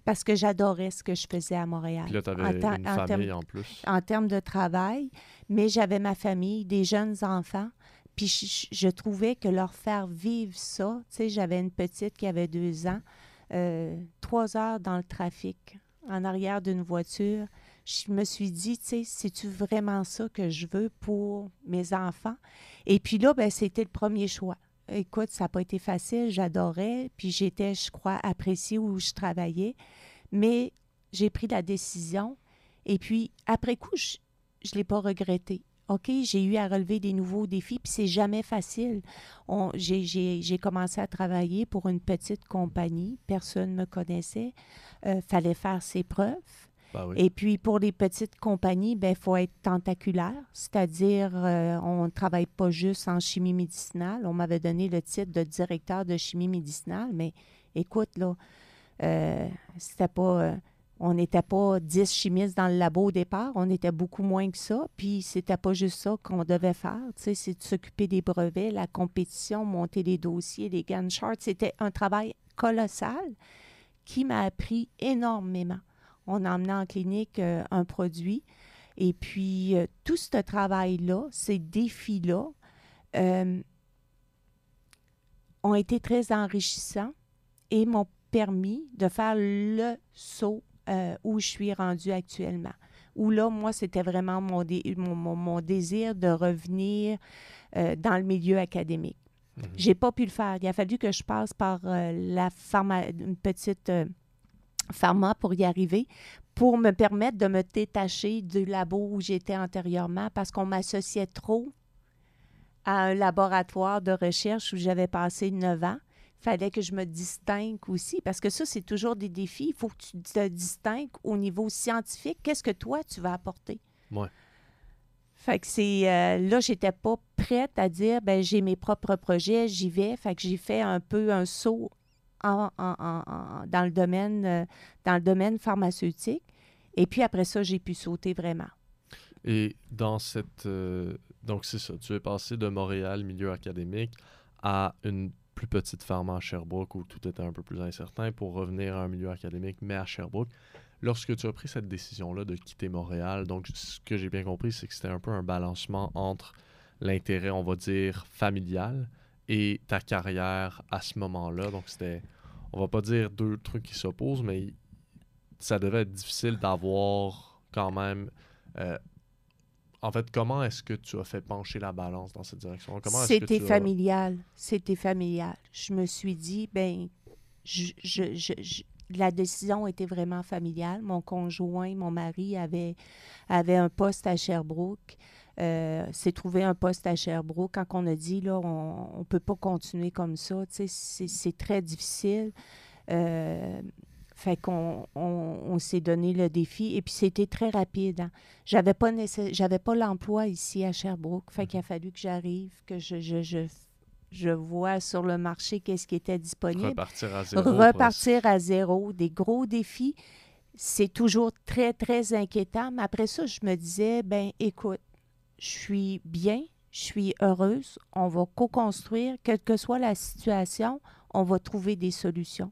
parce que j'adorais ce que je faisais à Montréal. Puis là, tu En avais temps- une en famille en plus. en termes de travail, mais j'avais ma famille, des jeunes enfants. Puis je, je trouvais que leur faire vivre ça, tu sais, j'avais une petite qui avait deux ans, euh, trois heures dans le trafic, en arrière d'une voiture. Je me suis dit, tu sais, c'est-tu vraiment ça que je veux pour mes enfants? Et puis là, ben, c'était le premier choix. Écoute, ça n'a pas été facile, j'adorais, puis j'étais, je crois, appréciée où je travaillais, mais j'ai pris la décision. Et puis, après coup, je ne l'ai pas regretté. OK, j'ai eu à relever des nouveaux défis, puis c'est jamais facile. J'ai commencé à travailler pour une petite compagnie, personne ne me connaissait, euh, fallait faire ses preuves. Oui. Et puis, pour les petites compagnies, il faut être tentaculaire, c'est-à-dire euh, on ne travaille pas juste en chimie médicinale. On m'avait donné le titre de directeur de chimie médicinale, mais écoute, là, euh, c'était pas... on n'était pas 10 chimistes dans le labo au départ, on était beaucoup moins que ça. Puis c'était pas juste ça qu'on devait faire, c'est de s'occuper des brevets, la compétition, monter les dossiers, les Gantt charts. C'était un travail colossal qui m'a appris énormément. On emmenait en clinique euh, un produit. Et puis, euh, tout ce travail-là, ces défis-là, euh, ont été très enrichissants et m'ont permis de faire le saut euh, où je suis rendue actuellement. Où là, moi, c'était vraiment mon, dé- mon, mon- mon désir de revenir euh, dans le milieu académique. Mhm. J'ai pas pu le faire. Il a fallu que je passe par euh, la pharma, une petite pharma pour y arriver, pour me permettre de me détacher du labo où j'étais antérieurement parce qu'on m'associait trop à un laboratoire de recherche où j'avais passé neuf ans. Fallait que je me distingue aussi, parce que ça, c'est toujours des défis. Il faut que tu te distingues au niveau scientifique. Qu'est-ce que toi, tu vas apporter? Ouais. Fait que c'est... euh, là, j'étais pas prête à dire, ben j'ai mes propres projets, j'y vais. Fait que j'ai fait un peu un saut en- en- en- en- dans, le domaine, euh, dans le domaine pharmaceutique. Et puis après ça, j'ai pu sauter vraiment. Et dans cette. euh, donc, c'est ça. Tu es passé de Montréal, milieu académique, à une plus petite pharma à Sherbrooke où tout était un peu plus incertain pour revenir à un milieu académique, mais à Sherbrooke. Lorsque tu as pris cette décision-là de quitter Montréal, donc ce que j'ai bien compris, c'est que c'était un peu un balancement entre l'intérêt, on va dire, familial et ta carrière à ce moment-là. Donc, c'était, on va pas dire deux trucs qui s'opposent, mais ça devait être difficile d'avoir quand même. euh, en fait, comment est-ce que tu as fait pencher la balance dans cette direction? C'était as- familial. C'était familial. Je me suis dit, ben, je, je- je- je- la décision était vraiment familiale. Mon conjoint, mon mari avait, avait un poste à Sherbrooke. Euh, s'est trouvé un poste à Sherbrooke. Quand on a dit, là, on ne peut pas continuer comme ça, c'est très difficile. Euh, fait qu'on on, on s'est donné le défi et puis c'était très rapide. hein. J'avais pas nécess- j'avais pas l'emploi ici à Sherbrooke. Fait qu'il a fallu que j'arrive, que je, je, je, je vois sur le marché qu'est-ce qui était disponible. repartir à zéro? Repartir à zéro, des gros défis. C'est toujours très, très inquiétant. Mais après ça, je me disais, ben écoute, je suis bien, je suis heureuse, on va co-construire, quelle que soit la situation, on va trouver des solutions.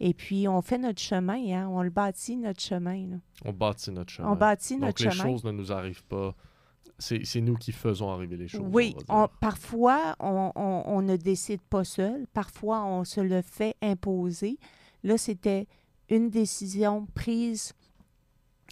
Et puis, on fait notre chemin, hein, on le bâtit, notre chemin. là. On bâtit notre chemin. On bâtit Donc, notre les chemin. choses ne nous arrivent pas. C'est nous qui faisons arriver les choses. Oui, on on- parfois, on, on- on ne décide pas seul. Parfois, on se le fait imposer. Là, c'était une décision prise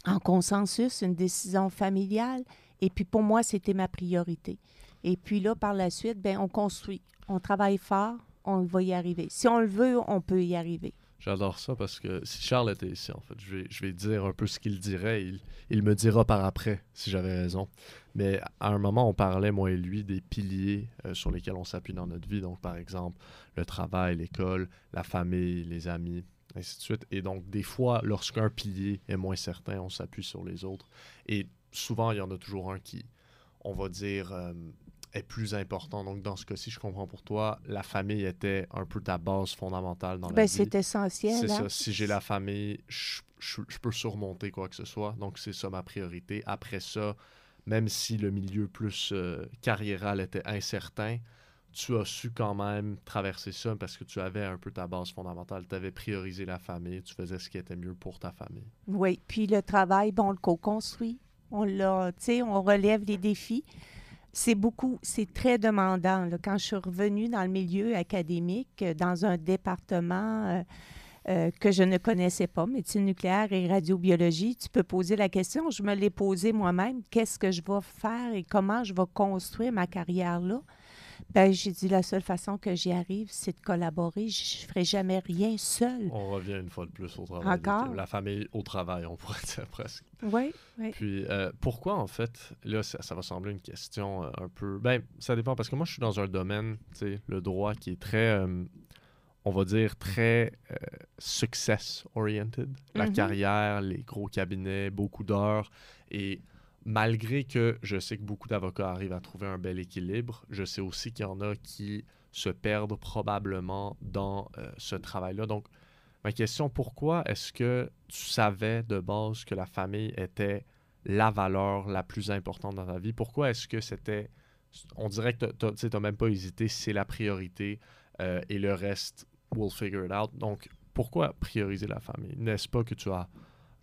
en consensus, une décision familiale. Et puis, pour moi, c'était ma priorité. Et puis là, par la suite, ben, on construit. On travaille fort, on va y arriver. Si on le veut, on peut y arriver. J'adore ça parce que si Charles était ici, en fait, je vais, dire un peu ce qu'il dirait. Il, il me dira par après si j'avais raison. Mais à un moment, on parlait, moi et lui, des piliers euh, sur lesquels on s'appuie dans notre vie. Donc, par exemple, le travail, l'école, la famille, les amis, ainsi de suite. Et donc, des fois, lorsqu'un pilier est moins certain, on s'appuie sur les autres. Et souvent, il y en a toujours un qui, on va dire, euh, est plus important. Donc, dans ce cas-ci, je comprends pour toi, la famille était un peu ta base fondamentale dans la Ben, vie. c'est essentiel. C'est hein. ça. Si j'ai la famille, je, je- je peux surmonter quoi que ce soit. Donc, c'est ça ma priorité. Après ça, même si le milieu plus euh, carriéral était incertain, tu as su quand même traverser ça parce que tu avais un peu ta base fondamentale. Tu avais priorisé la famille. Tu faisais ce qui était mieux pour ta famille. Oui, puis le travail, bon, on le co-construit. On l'a, tu sais, on relève les défis. C'est beaucoup, c'est très demandant. Quand je suis revenue dans le milieu académique, euh, dans un département euh, euh, que je ne connaissais pas, médecine nucléaire et radiobiologie, tu peux poser la question, je me l'ai posée moi-même, qu'est-ce que je vais faire et comment je vais construire ma carrière là? Ben, j'ai dit la seule façon que j'y arrive, c'est de collaborer. Je ne ferai jamais rien seul. On revient une fois de plus au travail. Encore? La famille au travail, on pourrait dire presque. Oui, oui. Puis euh, pourquoi en fait, là ça, ça va sembler une question euh, un peu... Ben ça dépend parce que moi je suis dans un domaine, tu sais, le droit qui est très, euh, on va dire très success oriented. La Mhm. carrière, les gros cabinets, beaucoup d'heures et malgré que je sais que beaucoup d'avocats arrivent à trouver un bel équilibre, je sais aussi qu'il y en a qui se perdent probablement dans euh, ce travail-là. Donc Ma question, pourquoi est-ce que tu savais de base que la famille était la valeur la plus importante dans ta vie? Pourquoi est-ce que c'était... On dirait que tu n'as même pas hésité, c'est la priorité euh, et le reste, we'll figure it out. Donc, pourquoi prioriser la famille? N'est-ce pas que tu as...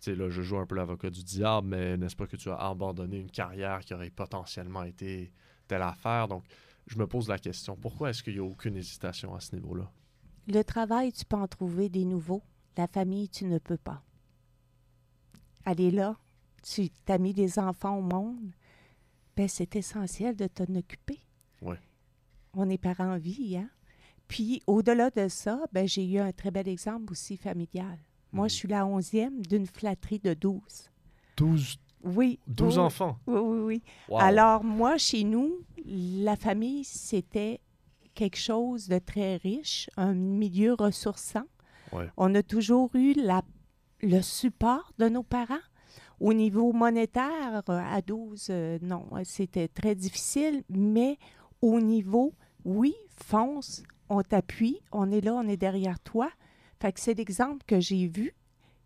Tu sais, là, je joue un peu l'avocat du diable, mais n'est-ce pas que tu as abandonné une carrière qui aurait potentiellement été telle affaire? Donc, je me pose la question, pourquoi est-ce qu'il n'y a aucune hésitation à ce niveau-là? Le travail, tu peux en trouver des nouveaux. La famille, tu ne peux pas. Elle est là. Tu as mis des enfants au monde. Ben, c'est essentiel de t'en occuper. Ouais. On est parents en vie, hein? Puis, au-delà de ça, ben, j'ai eu un très bel exemple aussi familial. Moi, Mhm. je suis la onzième d'une flatterie de 12. 12, Oui. 12 oui, enfants? Oui, oui, oui. Wow. Alors, moi, chez nous, la famille, c'était quelque chose de très riche, un milieu ressourçant. Ouais. On a toujours eu la- le support de nos parents. Au niveau monétaire, à 12, euh, non, c'était très difficile, mais au niveau, oui, fonce, on t'appuie, on est là, on est derrière toi. Fait que c'est l'exemple que j'ai vu.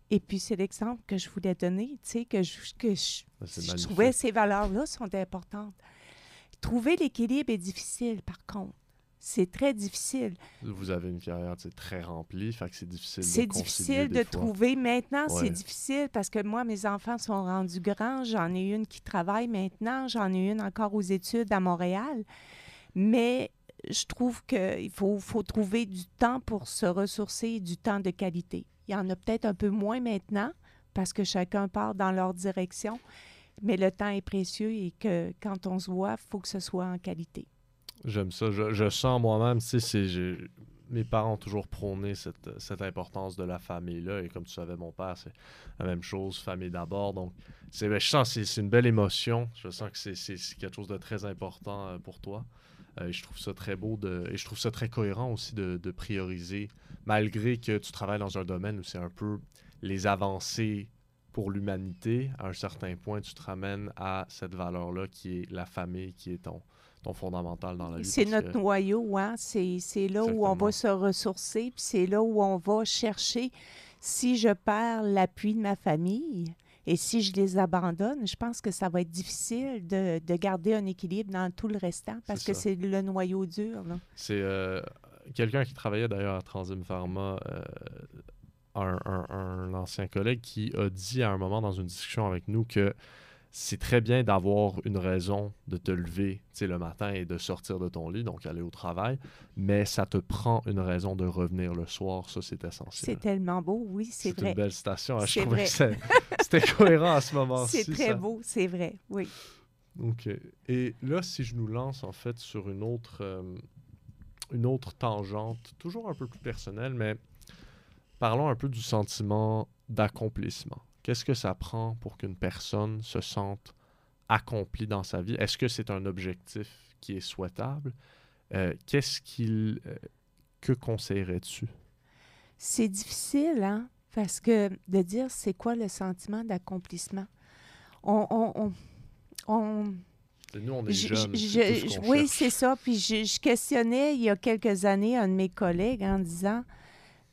Et puis, c'est l'exemple que je voulais donner, tu sais, que je, que je, Ben, je trouvais ces valeurs-là sont importantes. Trouver l'équilibre est difficile, par contre. C'est très difficile. Vous avez une carrière très remplie, fait que c'est difficile de C'est difficile de fois. trouver. Maintenant, Ouais. c'est difficile parce que moi, mes enfants sont rendus grands. J'en ai une qui travaille maintenant. J'en ai une encore aux études à Montréal. Mais je trouve qu'il faut, faut trouver du temps pour se ressourcer, du temps de qualité. Il y en a peut-être un peu moins maintenant parce que chacun part dans leur direction. Mais le temps est précieux et que quand on se voit, il faut que ce soit en qualité. J'aime ça. Je, sens moi-même, tu sais, mes parents ont toujours prôné cette, cette importance de la famille-là. Et comme tu savais, mon père, c'est la même chose, famille d'abord. Donc, ben, je sens que c'est, une belle émotion. Je sens que c'est quelque chose de très important euh, pour toi. Euh, je trouve ça très beau de, et je trouve ça très cohérent aussi de, de prioriser, malgré que tu travailles dans un domaine où c'est un peu les avancées pour l'humanité. À un certain point, tu te ramènes à cette valeur-là qui est la famille, qui est ton, ton fondamental dans la vie. C'est notre que- noyau, hein? C'est, là où on va se ressourcer, puis c'est là où on va chercher. Si je perds l'appui de ma famille et si je les abandonne, je pense que ça va être difficile de, de garder un équilibre dans tout le restant parce que c'est le noyau dur. C'est euh, quelqu'un qui travaillait d'ailleurs à Transim Pharma euh, un, un- un ancien collègue qui a dit à un moment dans une discussion avec nous que c'est très bien d'avoir une raison de te lever le matin et de sortir de ton lit, donc aller au travail, mais ça te prend une raison de revenir le soir. Ça, c'est essentiel. C'est tellement beau, oui, c'est C'est vrai. une belle citation. hein. Je C'est trouvais vrai. que c'est- c'était cohérent à ce moment-ci. C'est très ça. beau, c'est vrai, oui. OK. Et là, si je nous lance en fait sur une autre, euh, une autre tangente, toujours un peu plus personnelle, mais parlons un peu du sentiment d'accomplissement. Qu'est-ce que ça prend pour qu'une personne se sente accomplie dans sa vie? Est-ce que c'est un objectif qui est souhaitable? Euh, Qu'est-ce qu'il... euh, que conseillerais-tu? C'est difficile, hein, parce que de dire c'est quoi le sentiment d'accomplissement. On, on, on, on- Nous, on est je- jeunes. je- je- oui, c'est ça. Puis je questionnais il y a quelques années un de mes collègues en disant,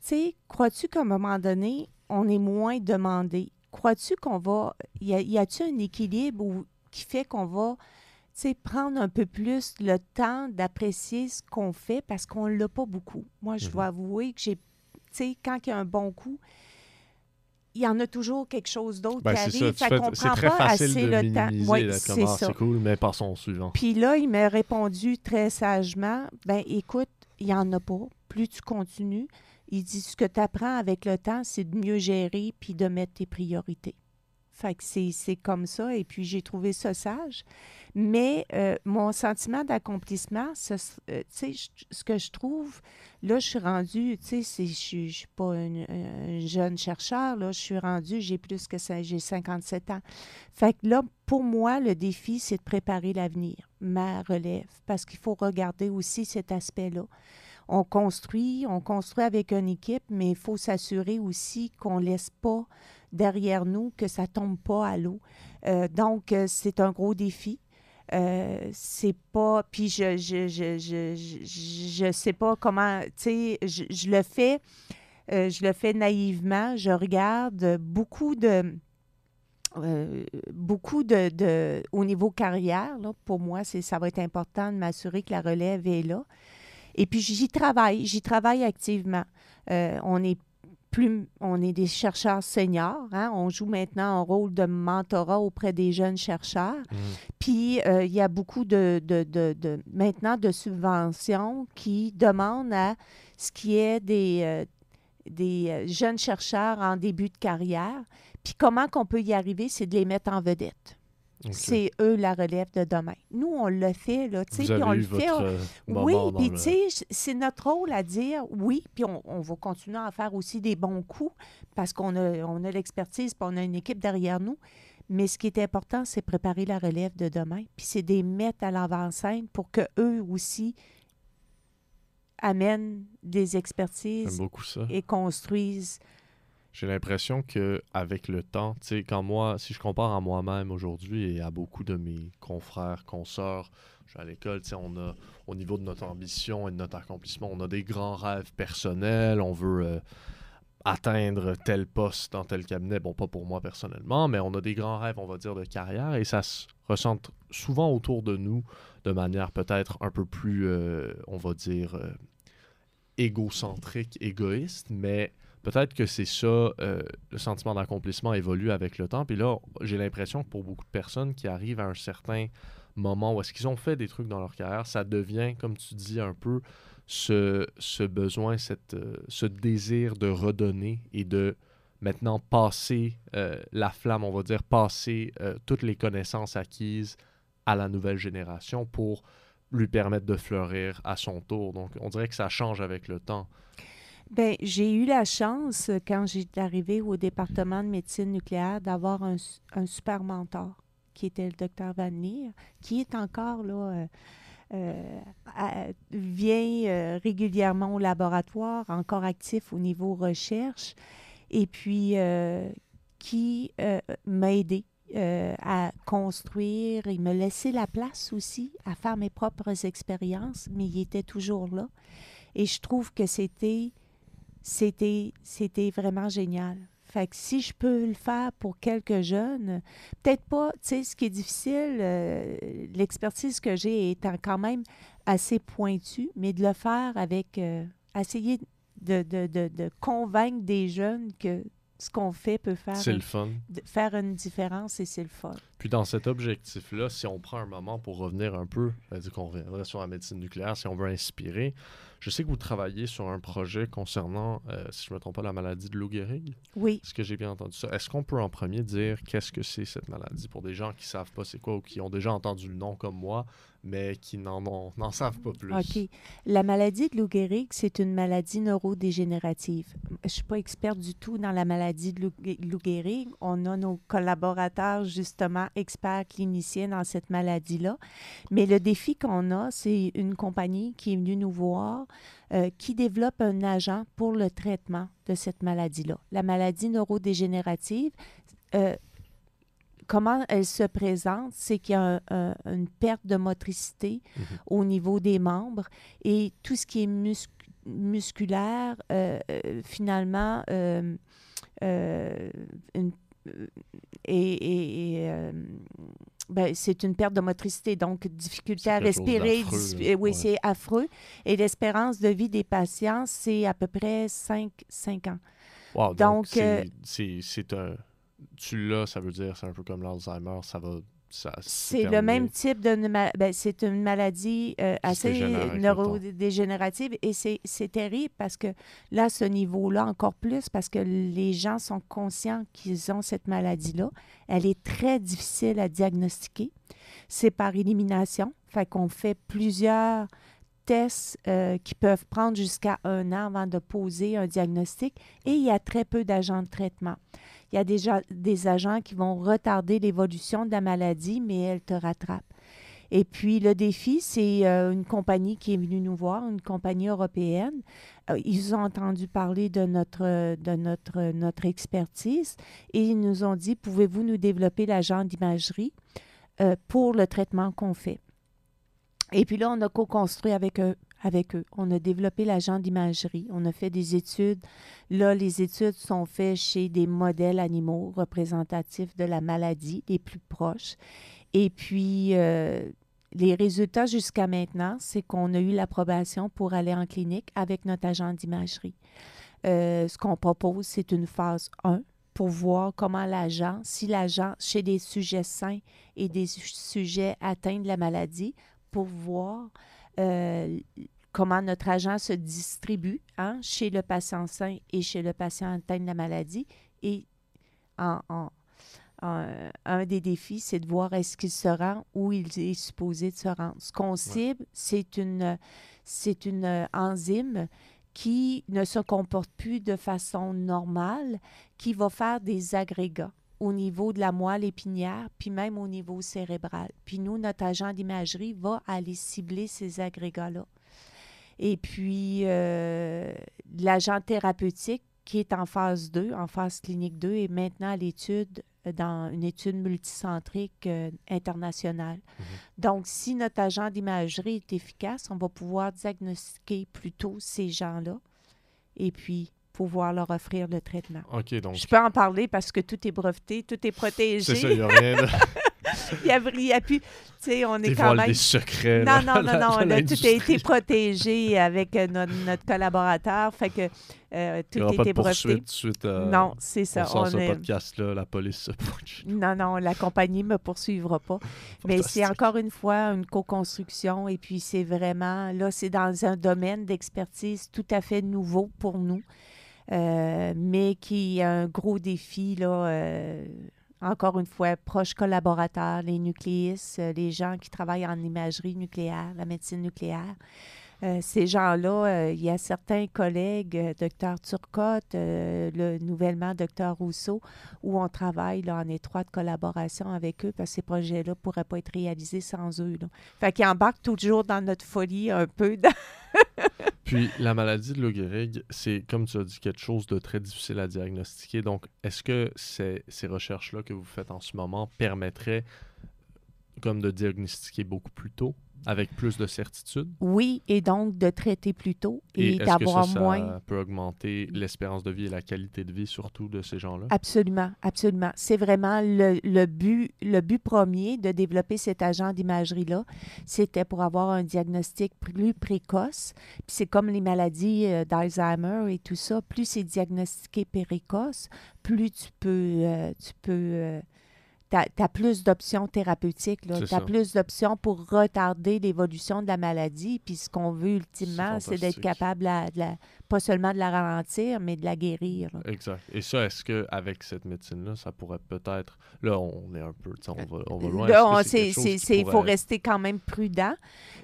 tu sais, crois-tu qu'à un moment donné, on est moins demandé? Crois-tu qu'on va... Y a- y a-t-il un équilibre où- qui fait qu'on va, tu sais, prendre un peu plus le temps d'apprécier ce qu'on fait parce qu'on l'a pas beaucoup? Moi, je Mhm. dois avouer que j'ai... Tu sais, quand il y a un bon coup, il y en a toujours quelque chose d'autre Ben, qui ça. arrive. tu Fait qu'on prend très pas facile assez de le temps. ça. c'est cool, mais passons au suivant. Puis là, il m'a répondu très sagement ben écoute, il n'y en a pas. Plus tu continues, il dit ce que tu apprends avec le temps, c'est de mieux gérer puis de mettre tes priorités. Fait que c'est comme ça. Et puis, j'ai trouvé ça sage. Mais euh, mon sentiment d'accomplissement, ce- euh, ce que je trouve, là, je suis rendue, tu sais, je je suis pas une- un jeune chercheur, là, je suis rendue, j'ai plus que ça, j'ai 57 ans. Fait que là, pour moi, le défi, c'est de préparer l'avenir, ma relève, parce qu'il faut regarder aussi cet aspect-là. On construit, on construit avec une équipe, mais il faut s'assurer aussi qu'on ne laisse pas derrière nous, que ça ne tombe pas à l'eau. Euh, donc, euh, c'est un gros défi. Euh, c'est pas. Puis je je, je, je, je, sais pas comment. Tu sais, je, le fais. je le fais naïvement. Je regarde beaucoup de. beaucoup de, de- au niveau carrière, là, pour moi, ça va être important de m'assurer que la relève est là. Et puis j'y travaille, j'y travaille activement. Euh, on est plus, on est des chercheurs seniors. hein. On joue maintenant un rôle de mentorat auprès des jeunes chercheurs. Mhm. Puis, euh, il y a beaucoup de, de, de- de- maintenant de subventions qui demandent à ce qui est des, euh, des jeunes chercheurs en début de carrière. Puis, comment qu'on peut y arriver, c'est de les mettre en vedette. C'est eux la relève de demain. Nous, on le fait, là, tu sais, puis on le fait. on- euh, oui, puis tu sais, c'est notre rôle à dire oui, puis on, on va continuer à faire aussi des bons coups parce qu'on a, on a l'expertise, puis on a une équipe derrière nous. Mais ce qui est important, c'est préparer la relève de demain, puis c'est de les mettre à l'avant-scène pour que eux aussi amènent des expertises ça. et construisent. J'ai l'impression que avec le temps, tu sais, quand moi, si je compare à moi-même aujourd'hui et à beaucoup de mes confrères, consoeurs, je suis à l'école, on a, au niveau de notre ambition et de notre accomplissement, on a des grands rêves personnels, on veut euh, atteindre tel poste dans tel cabinet, bon, pas pour moi personnellement, mais on a des grands rêves, on va dire, de carrière et ça se ressent souvent autour de nous de manière peut-être un peu plus, euh, on va dire, euh, égocentrique, égoïste, mais peut-être que c'est ça, euh, le sentiment d'accomplissement évolue avec le temps. Puis là, j'ai l'impression que pour beaucoup de personnes qui arrivent à un certain moment où est-ce qu'ils ont fait des trucs dans leur carrière, ça devient, comme tu dis, un peu ce, besoin, euh, ce désir de redonner et de maintenant passer euh, la flamme, on va dire, passer toutes les connaissances acquises à la nouvelle génération pour lui permettre de fleurir à son tour. Donc, on dirait que ça change avec le temps. Bien, j'ai eu la chance, euh, quand j'étais arrivée au département de médecine nucléaire, d'avoir un, un super mentor, qui était le docteur Van Leer, qui est encore là, euh, euh, vient régulièrement au laboratoire, encore actif au niveau recherche, et puis qui m'a aidé à construire. Il me laissait la place aussi à faire mes propres expériences, mais il était toujours là. Et je trouve que c'était c'était c'était vraiment génial. Fait que si je peux le faire pour quelques jeunes, peut-être pas, tu sais, ce qui est difficile, euh, l'expertise que j'ai étant quand même assez pointue, mais de le faire avec, euh, essayer de, de, de, de convaincre des jeunes que ce qu'on fait peut faire, C'est le fun. faire une différence et c'est le fun. Puis dans cet objectif-là, si on prend un moment pour revenir un peu, c'est-à-dire qu'on reviendrait sur la médecine nucléaire, si on veut inspirer, je sais que vous travaillez sur un projet concernant, euh, si je ne me trompe pas, la maladie de Lou Gehrig. Oui. Est-ce que j'ai bien entendu ça? Est-ce qu'on peut en premier dire qu'est-ce que c'est cette maladie? Pour des gens qui savent pas c'est quoi ou qui ont déjà entendu le nom comme moi, mais qui n'en savent pas plus? OK. La maladie de Lou Gehrig, c'est une maladie neurodégénérative. Je suis pas experte du tout dans la maladie de Lou Gehrig. On a nos collaborateurs, justement, experts cliniciens dans cette maladie-là. Mais le défi qu'on a, c'est une compagnie qui est venue nous voir, euh, qui développe un agent pour le traitement de cette maladie-là. La maladie neurodégénérative, euh, comment elle se présente, c'est qu'il y a un- un- une perte de motricité Mhm. au niveau des membres et tout ce qui est mus- musculaire, euh, finalement, euh, euh, une- euh, et, et- et, euh, ben, c'est une perte de motricité, donc difficulté à respirer. euh, oui, Ouais. c'est affreux. Et l'espérance de vie des patients, c'est à peu près 5, ans. Wow, donc, euh, c'est un. Tu l'as, ça veut dire, c'est un peu comme l'Alzheimer, ça va. ça- C'est le même type de ben, c'est une maladie euh, assez neurodégénérative et c'est terrible parce que là, ce niveau-là, encore plus parce que les gens sont conscients qu'ils ont cette maladie-là. Elle est très difficile à diagnostiquer. C'est par élimination. Fait qu'on fait plusieurs tests euh, qui peuvent prendre jusqu'à un an avant de poser un diagnostic et il y a très peu d'agents de traitement. Il y a déjà des agents qui vont retarder l'évolution de la maladie, mais elle te rattrape. Et puis, le défi, c'est euh, une compagnie qui est venue nous voir, une compagnie européenne. Euh, ils ont entendu parler de notre, expertise et ils nous ont dit, pouvez-vous nous développer l'agent d'imagerie euh, pour le traitement qu'on fait? Et puis là, on a co-construit avec eux. Avec eux. On a développé l'agent d'imagerie. On a fait des études. Là, les études sont faites chez des modèles animaux représentatifs de la maladie, les plus proches. Et puis, euh, les résultats jusqu'à maintenant, c'est qu'on a eu l'approbation pour aller en clinique avec notre agent d'imagerie. Euh, ce qu'on propose, c'est une phase 1 pour voir comment l'agent, si l'agent, chez des sujets sains et des su- sujets atteints de la maladie, pour voir euh, comment notre agent se distribue hein, chez le patient sain et chez le patient atteint de la maladie. Et en, en- en- un des défis, c'est de voir est-ce qu'il se rend où il est supposé de se rendre. Ce qu'on cible, c'est une, c'est une enzyme qui ne se comporte plus de façon normale, qui va faire des agrégats au niveau de la moelle épinière, puis même au niveau cérébral. Puis nous, notre agent d'imagerie va aller cibler ces agrégats-là. Et puis, euh, l'agent thérapeutique qui est en phase 2, en phase clinique 2, est maintenant à l'étude euh, dans une étude multicentrique euh, internationale. Donc, si notre agent d'imagerie est efficace, on va pouvoir diagnostiquer plus tôt ces gens-là et puis pouvoir leur offrir le traitement. Ok, donc. Je peux en parler parce que tout est breveté, tout est protégé. C'est ça, il n'y a rien de. il y a, a plus, tu sais, on est quand même... des secrets. Non, non, non, non, tout a été protégé avec euh, notre, notre collaborateur, fait que euh, tout n'y a été breveté. suite à. Non, c'est On ça. sort on ce est- podcast-là, la police se. Non, non, la compagnie ne me poursuivra pas. Mais c'est encore une fois une co-construction et puis c'est vraiment, là, c'est dans un domaine d'expertise tout à fait nouveau pour nous, euh, mais qui est un gros défi, là, euh, encore une fois, proches collaborateurs, les nucléistes, euh, les gens qui travaillent en imagerie nucléaire, la médecine nucléaire. Euh, ces gens-là, euh, il y a certains collègues, euh, docteur Turcotte, le nouvellement docteur Rousseau, où on travaille en étroite collaboration avec eux parce que ces projets-là ne pourraient pas être réalisés sans eux. Là. Fait qu'ils embarquent toujours dans notre folie un peu. Puis la maladie de Lou c'est comme tu as dit quelque chose de très difficile à diagnostiquer. Donc, est-ce que ces, ces recherches-là que vous faites en ce moment permettraient comme de diagnostiquer beaucoup plus tôt? Avec plus de certitude? Oui, et donc de traiter plus tôt Et, d'avoir ça, ça moins. peut augmenter l'espérance de vie et la qualité de vie surtout de ces gens-là? Absolument, absolument. C'est vraiment le, le but, le but premier de développer cet agent d'imagerie-là. C'était pour avoir un diagnostic plus précoce. Puis c'est comme les maladies euh, d'Alzheimer et tout ça. Plus c'est diagnostiqué précoce, plus tu peux, euh, tu peux euh, tu as, plus d'options thérapeutiques. Tu as ça. plus d'options pour retarder l'évolution de la maladie. Puis ce qu'on veut ultimement, c'est d'être capable, la- de la- pas seulement de la ralentir, mais de la guérir. là. Exact. Et ça, est-ce qu'avec cette médecine-là, ça pourrait peut-être. Là, on est un peu. On va, on va loin. Là, c'est qui c'est- il faut pourrait- rester quand même prudent,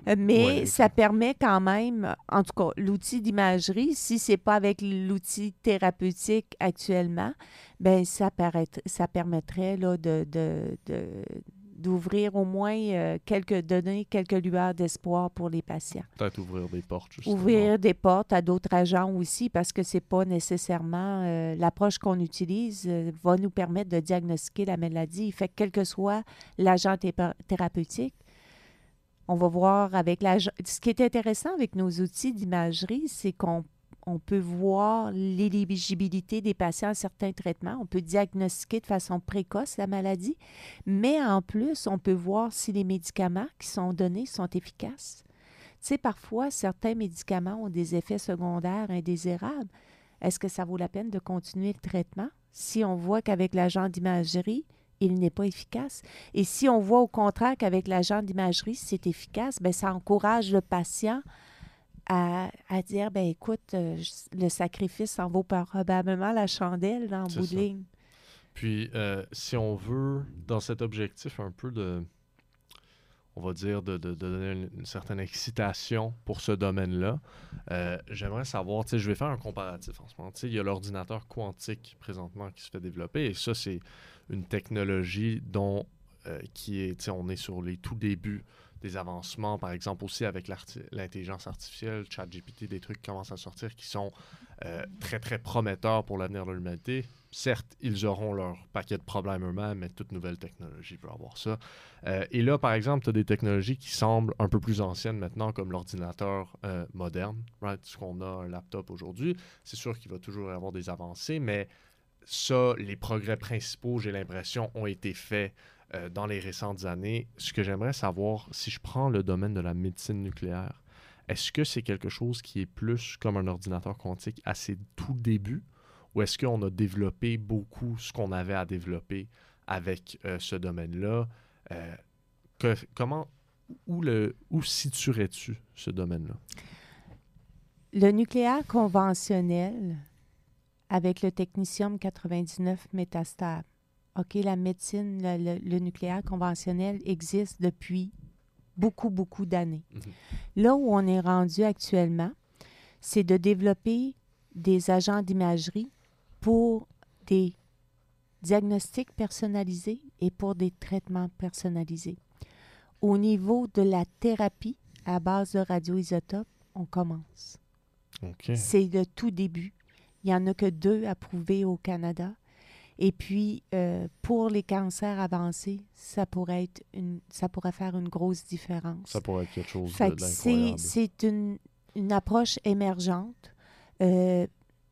euh, mais Ouais, ça permet quand même, en tout cas, l'outil d'imagerie, si c'est pas avec l'outil thérapeutique actuellement, ben ça, paraît- ça permettrait là, de, de- de- d'ouvrir au moins euh, quelques donner quelques lueurs d'espoir pour les patients. Peut-être ouvrir des portes, justement. Ouvrir des portes à d'autres agents aussi, parce que c'est pas nécessairement euh, l'approche qu'on utilise euh, va nous permettre de diagnostiquer la maladie. Fait que quel que soit l'agent thérapeutique, on va voir avec l'agent. Ce qui est intéressant avec nos outils d'imagerie, c'est qu'on on peut voir l'éligibilité des patients à certains traitements. On peut diagnostiquer de façon précoce la maladie, mais en plus, on peut voir si les médicaments qui sont donnés sont efficaces. Tu sais, parfois, certains médicaments ont des effets secondaires indésirables. Est-ce que ça vaut la peine de continuer le traitement? Si on voit qu'avec l'agent d'imagerie, il n'est pas efficace? Et si on voit au contraire qu'avec l'agent d'imagerie, c'est efficace, bien, ça encourage le patient à, à dire, ben écoute, euh, le sacrifice en vaut probablement la chandelle dans bout de ligne. Puis, euh, si on veut, dans cet objectif un peu de, on va dire, de, de- de donner une, une certaine excitation pour ce domaine-là, euh, j'aimerais savoir, tu sais, je vais faire un comparatif en ce moment. Tu sais, il y a l'ordinateur quantique présentement qui se fait développer, et ça, c'est une technologie dont, euh, qui est, tu sais, on est sur les tout débuts des avancements, par exemple aussi avec l'intelligence artificielle, ChatGPT, des trucs qui commencent à sortir qui sont euh, très, très prometteurs pour l'avenir de l'humanité. Certes, ils auront leur paquet de problèmes eux-mêmes, mais toute nouvelle technologie peut avoir ça. Euh, et là, par exemple, tu as des technologies qui semblent un peu plus anciennes maintenant, comme l'ordinateur euh, moderne, right? Ce qu'on a un laptop aujourd'hui. C'est sûr qu'il va toujours y avoir des avancées, mais ça, les progrès principaux, j'ai l'impression, ont été faits euh, dans les récentes années. Ce que j'aimerais savoir, si je prends le domaine de la médecine nucléaire, est-ce que c'est quelque chose qui est plus comme un ordinateur quantique à ses tout débuts ou est-ce qu'on a développé beaucoup ce qu'on avait à développer avec euh, ce domaine-là? Euh, comment, où, le, où situerais-tu ce domaine-là? Le nucléaire conventionnel avec le technicium 99 métastable. OK, la médecine, le, le- le nucléaire conventionnel existe depuis beaucoup, beaucoup d'années. Mhm. Là où on est rendu actuellement, c'est de développer des agents d'imagerie pour des diagnostics personnalisés et pour des traitements personnalisés. Au niveau de la thérapie à base de radioisotopes, on commence. C'est le tout début. Il n'y en a que deux approuvés au Canada. Et puis, euh, pour les cancers avancés, ça pourrait, être une, ça pourrait faire une grosse différence. Ça pourrait être quelque chose d'incroyable. c'est une, une approche émergente. Euh,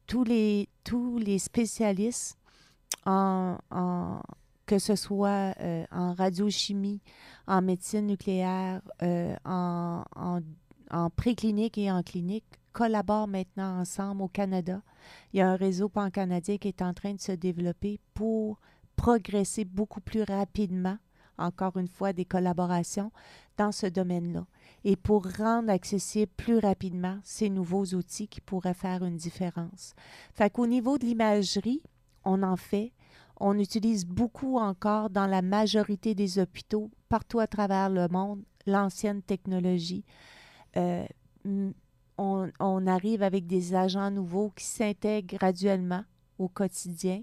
tous, les, tous les spécialistes, en, en- que ce soit euh, en radiochimie, en médecine nucléaire, en, en, en préclinique et en clinique, collaborent maintenant ensemble au Canada. Il y a un réseau pan-canadien qui est en train de se développer pour progresser beaucoup plus rapidement, encore une fois, des collaborations dans ce domaine-là et pour rendre accessible plus rapidement ces nouveaux outils qui pourraient faire une différence. Fait qu'au niveau de l'imagerie, on en fait. On utilise beaucoup encore dans la majorité des hôpitaux, partout à travers le monde, l'ancienne technologie. Euh, on, arrive avec des agents nouveaux qui s'intègrent graduellement au quotidien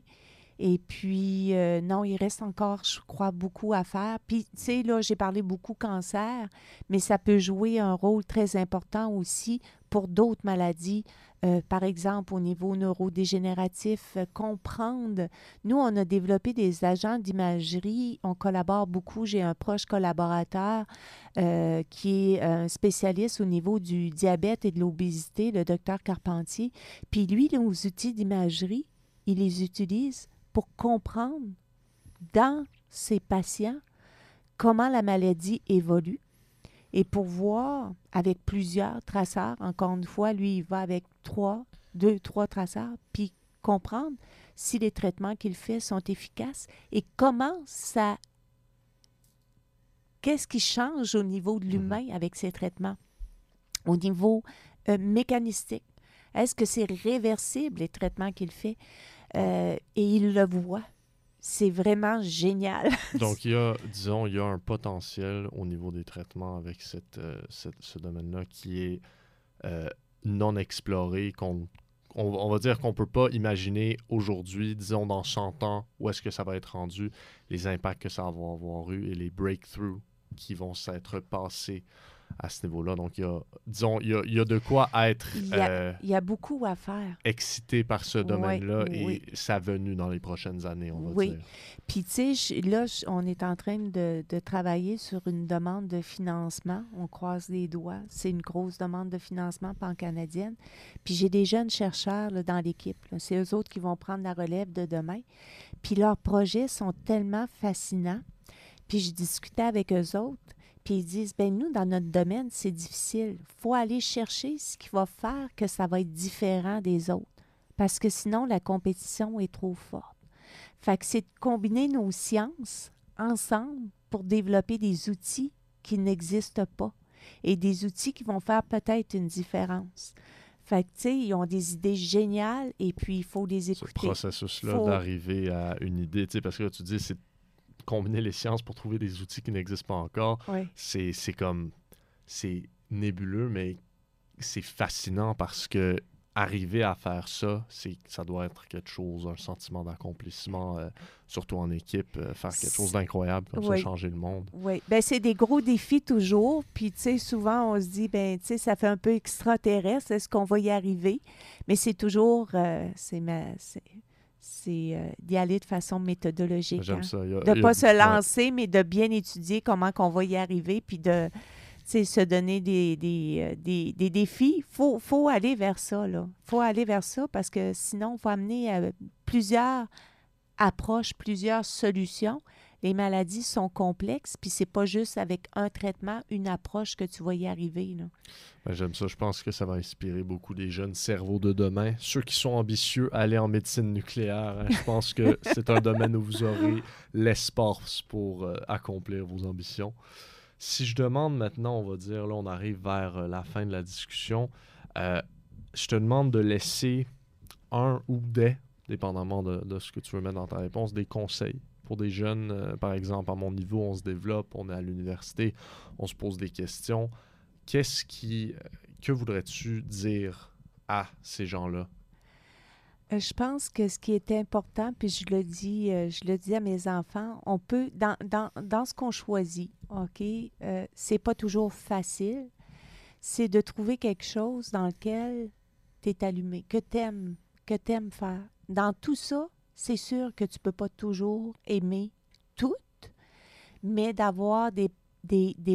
Et puis, euh, non, il reste encore, je crois, beaucoup à faire. Puis, tu sais, là, j'ai parlé beaucoup cancer, mais ça peut jouer un rôle très important aussi pour d'autres maladies. Euh, par exemple, au niveau neurodégénératif, euh, comprendre. Nous, on a développé des agents d'imagerie. On collabore beaucoup. J'ai un proche collaborateur euh, qui est un spécialiste au niveau du diabète et de l'obésité, le docteur Carpentier. Puis lui, nos outils d'imagerie, il les utilise pour comprendre dans ses patients comment la maladie évolue et pour voir avec plusieurs traceurs, encore une fois, lui, il va avec trois, deux, trois traceurs, puis comprendre si les traitements qu'il fait sont efficaces et comment ça. Qu'est-ce qui change au niveau de l'humain avec ces traitements? Au niveau euh, mécanistique. Est-ce que c'est réversible, les traitements qu'il fait? Euh, et il le voit. C'est vraiment génial. Donc, il y a, disons, il y a un potentiel au niveau des traitements avec euh, ce domaine-là qui est euh, non exploré, qu'on on, on va dire qu'on ne peut pas imaginer aujourd'hui, disons dans 100 ans, où est-ce que ça va être rendu, les impacts que ça va avoir eu et les breakthroughs qui vont s'être passés à ce niveau-là. Donc, il y a, disons, il y a, il y a de quoi être Il y a- euh, Il y a beaucoup à faire. excité par ce domaine-là oui. et sa venue dans les prochaines années, on va Oui. dire. Puis, tu sais, là, on est en train de, de travailler sur une demande de financement. On croise les doigts. C'est une grosse demande de financement pan-canadienne. Puis, j'ai des jeunes chercheurs là, dans l'équipe. C'est eux autres qui vont prendre la relève de demain. Puis, leurs projets sont tellement fascinants. Puis, je discutais avec eux autres. Puis, ils disent, ben nous, dans notre domaine, c'est difficile. Il faut aller chercher ce qui va faire que ça va être différent des autres. Parce que sinon, la compétition est trop forte. Fait que c'est de combiner nos sciences ensemble pour développer des outils qui n'existent pas et des outils qui vont faire peut-être une différence. Fait que, tu sais, ils ont des idées géniales et puis il faut les ce écouter. processus-là Faut- d'arriver à une idée, tu sais, parce que là, tu dis, c'est combiner les sciences pour trouver des outils qui n'existent pas encore. Oui. C'est comme, c'est nébuleux, mais c'est fascinant parce que arriver à faire ça, c'est ça doit être quelque chose, un sentiment d'accomplissement, euh, surtout en équipe, euh, faire quelque chose d'incroyable comme Oui. ça, changer le monde. Oui, ben c'est des gros défis toujours. Puis, tu sais, souvent, on se dit, ben tu sais, ça fait un peu extraterrestre. Est-ce qu'on va y arriver? Mais c'est toujours, euh, c'est ma- c'est euh, d'y aller de façon méthodologique. J'aime hein. ça. A- De y pas a- se ouais. lancer, mais de bien étudier comment qu'on va y arriver, puis de se donner des, des, euh, des, des défis. Il faut, faut aller vers ça. Il faut aller vers ça parce que sinon, il faut amener euh, plusieurs approches, plusieurs solutions. Les maladies sont complexes, puis c'est pas juste avec un traitement, une approche que tu vas y arriver. Ben, J'aime ça. Je pense que ça va inspirer beaucoup des jeunes cerveaux de demain. Ceux qui sont ambitieux, aller en médecine nucléaire. hein. Je pense que c'est un domaine où vous aurez l'espace pour euh, accomplir vos ambitions. Si je demande maintenant, on va dire, là, on arrive vers euh, la fin de la discussion. euh, je te demande de laisser un ou des, dépendamment de, de ce que tu veux mettre dans ta réponse, des conseils pour des jeunes. euh, par exemple, à mon niveau, on se développe, on est à l'université, on se pose des questions qu'est-ce qui. euh, Que voudrais-tu dire à ces gens-là? Euh, Je pense que ce qui est important, puis je le dis, je le dis à mes enfants, on peut, dans, dans, dans ce qu'on choisit, OK, euh, c'est pas toujours facile, c'est de trouver quelque chose dans lequel tu es allumé, que tu aimes, que tu aimes faire. Dans tout ça, c'est sûr que tu peux pas toujours aimer tout, mais d'avoir des,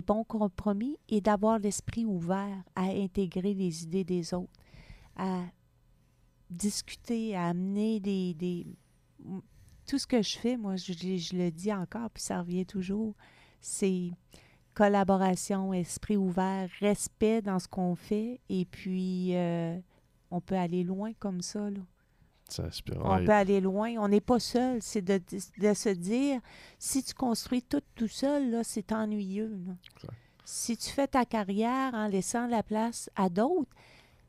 bons compromis et d'avoir l'esprit ouvert à intégrer les idées des autres, à discuter, à amener des, des- Tout ce que je fais, moi, je le dis encore, puis ça revient toujours, c'est collaboration, esprit ouvert, respect dans ce qu'on fait, et puis euh, on peut aller loin comme ça. Là. On peut aller loin. On n'est pas seul. C'est de, de se dire, si tu construis tout tout seul, là, c'est ennuyeux. là. Si tu fais ta carrière en laissant la place à d'autres,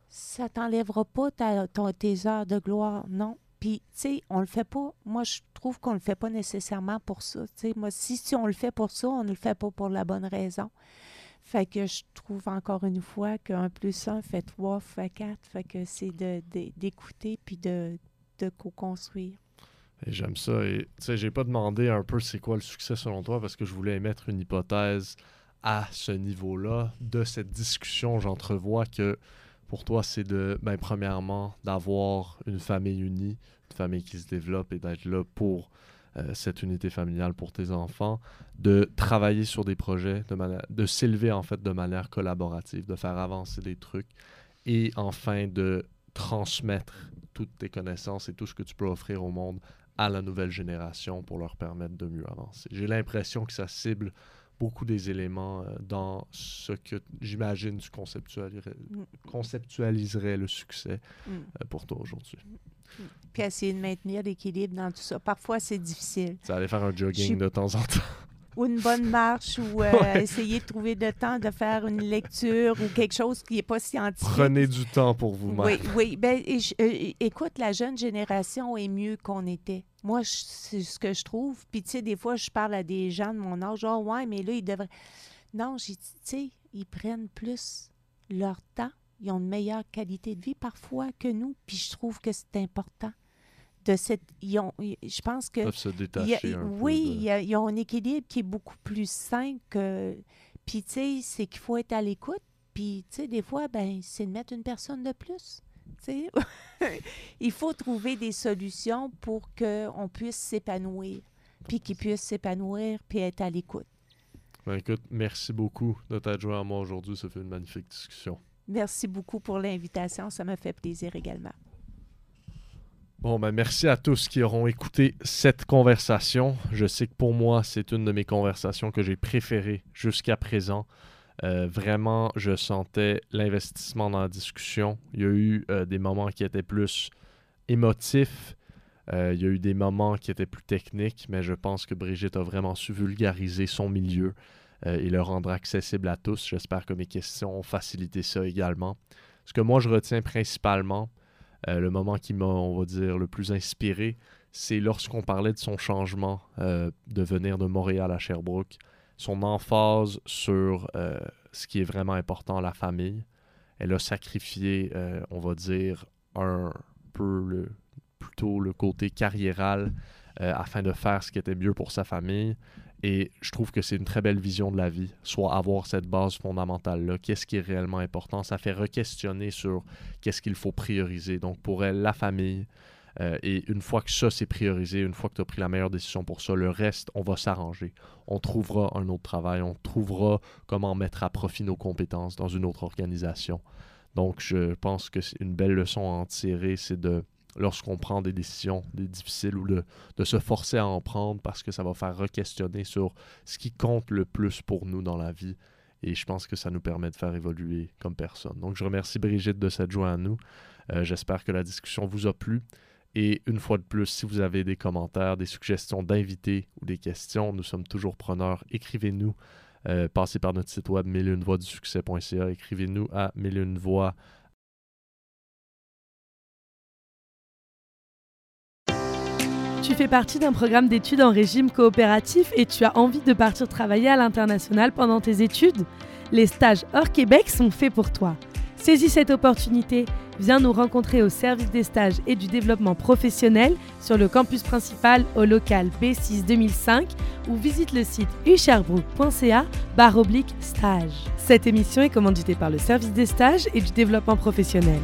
ça t'enlèvera pas ta- ton- tes heures de gloire. Non. Puis, tu sais, on le fait pas. Moi, je trouve qu'on le fait pas nécessairement pour ça. Moi, si, si on le fait pour ça, on ne le fait pas pour la bonne raison. Fait que je trouve encore une fois qu'un plus un fait trois, fait quatre. Fait que c'est de, de- d'écouter puis de, de co-construire. J'aime ça. Et tu sais, j'ai pas demandé un peu c'est quoi le succès selon toi parce que je voulais émettre une hypothèse à ce niveau-là. De cette discussion, j'entrevois que pour toi, c'est de, ben, premièrement, d'avoir une famille unie, une famille qui se développe et d'être là pour euh, cette unité familiale pour tes enfants, de travailler sur des projets, de, de s'élever en fait de manière collaborative, de faire avancer des trucs et enfin de transmettre toutes tes connaissances et tout ce que tu peux offrir au monde à la nouvelle génération pour leur permettre de mieux avancer. J'ai l'impression que ça cible beaucoup des éléments euh, dans ce que j'imagine tu conceptualiserais, mm. conceptualiserais le succès mm. euh, pour toi aujourd'hui. Mm. Puis essayer de maintenir l'équilibre dans tout ça. Parfois, c'est difficile. Ça allait faire un jogging de temps en temps ou une bonne marche ou euh, essayer de trouver le temps de faire une lecture ou quelque chose qui n'est pas scientifique. Prenez du temps pour vous-même. Oui, oui. Ben, euh, écoute, la jeune génération est mieux qu'on était. Moi, c'est ce que je trouve. Puis, tu sais, des fois, je parle à des gens de mon âge, genre, ouais, mais là, ils devraient. Non, j'ai dit, tu sais, ils prennent plus leur temps. Ils ont une meilleure qualité de vie parfois que nous. Puis, je trouve que c'est important de cette. Ils ont, je pense que. se détacher un oui, ils ont un équilibre qui est beaucoup plus sain que. Puis, tu sais, c'est qu'il faut être à l'écoute. Puis, tu sais, des fois, ben, c'est de mettre une personne de plus. Tu sais, il faut trouver des solutions pour qu'on puisse s'épanouir. Puis qu'ils puissent s'épanouir puis être à l'écoute. Ben, écoute, merci beaucoup de t'être joint à moi aujourd'hui. Ça fait une magnifique discussion. Merci beaucoup pour l'invitation. Ça me fait plaisir également. Ben merci à tous qui auront écouté cette conversation. Je sais que pour moi, c'est une de mes conversations que j'ai préférées jusqu'à présent. Euh, vraiment, je sentais l'investissement dans la discussion. Il y a eu euh, des moments qui étaient plus émotifs. Euh, il y a eu des moments qui étaient plus techniques, mais je pense que Brigitte a vraiment su vulgariser son milieu et le rendre accessible à tous. J'espère que mes questions ont facilité ça également. Ce que moi, je retiens principalement, euh, le moment qui m'a, on va dire, le plus inspiré, c'est lorsqu'on parlait de son changement euh, de venir de Montréal à Sherbrooke, son emphase sur euh, ce qui est vraiment important, la famille. Elle a sacrifié, on va dire, un peu plutôt le côté carriéral afin de faire ce qui était mieux pour sa famille. Et je trouve que c'est une très belle vision de la vie, soit avoir cette base fondamentale-là, qu'est-ce qui est réellement important. Ça fait re-questionner sur qu'est-ce qu'il faut prioriser. Donc pour elle, la famille. Euh, et une fois que ça c'est priorisé, une fois que tu as pris la meilleure décision pour ça, le reste, on va s'arranger. On trouvera un autre travail, on trouvera comment mettre à profit nos compétences dans une autre organisation. Donc je pense que c'est une belle leçon à en tirer, c'est de lorsqu'on prend des décisions difficiles ou de, se forcer à en prendre parce que ça va faire re-questionner sur ce qui compte le plus pour nous dans la vie. Et je pense que ça nous permet de faire évoluer comme personne. Donc je remercie Brigitte de s'être à nous. Euh, j'espère que la discussion vous a plu. Et une fois de plus, si vous avez des commentaires, des suggestions d'invités ou des questions, nous sommes toujours preneurs. Écrivez-nous. Euh, passez par notre site web succès.ca. Écrivez-nous à voix Tu fais partie d'un programme d'études en régime coopératif et tu as envie de partir travailler à l'international pendant tes études? Les stages hors Québec sont faits pour toi. Saisis cette opportunité, viens nous rencontrer au service des stages et du développement professionnel sur le campus principal au local B6 2005 ou visite le site usherbrook.ca stage. Cette émission est commanditée par le service des stages et du développement professionnel.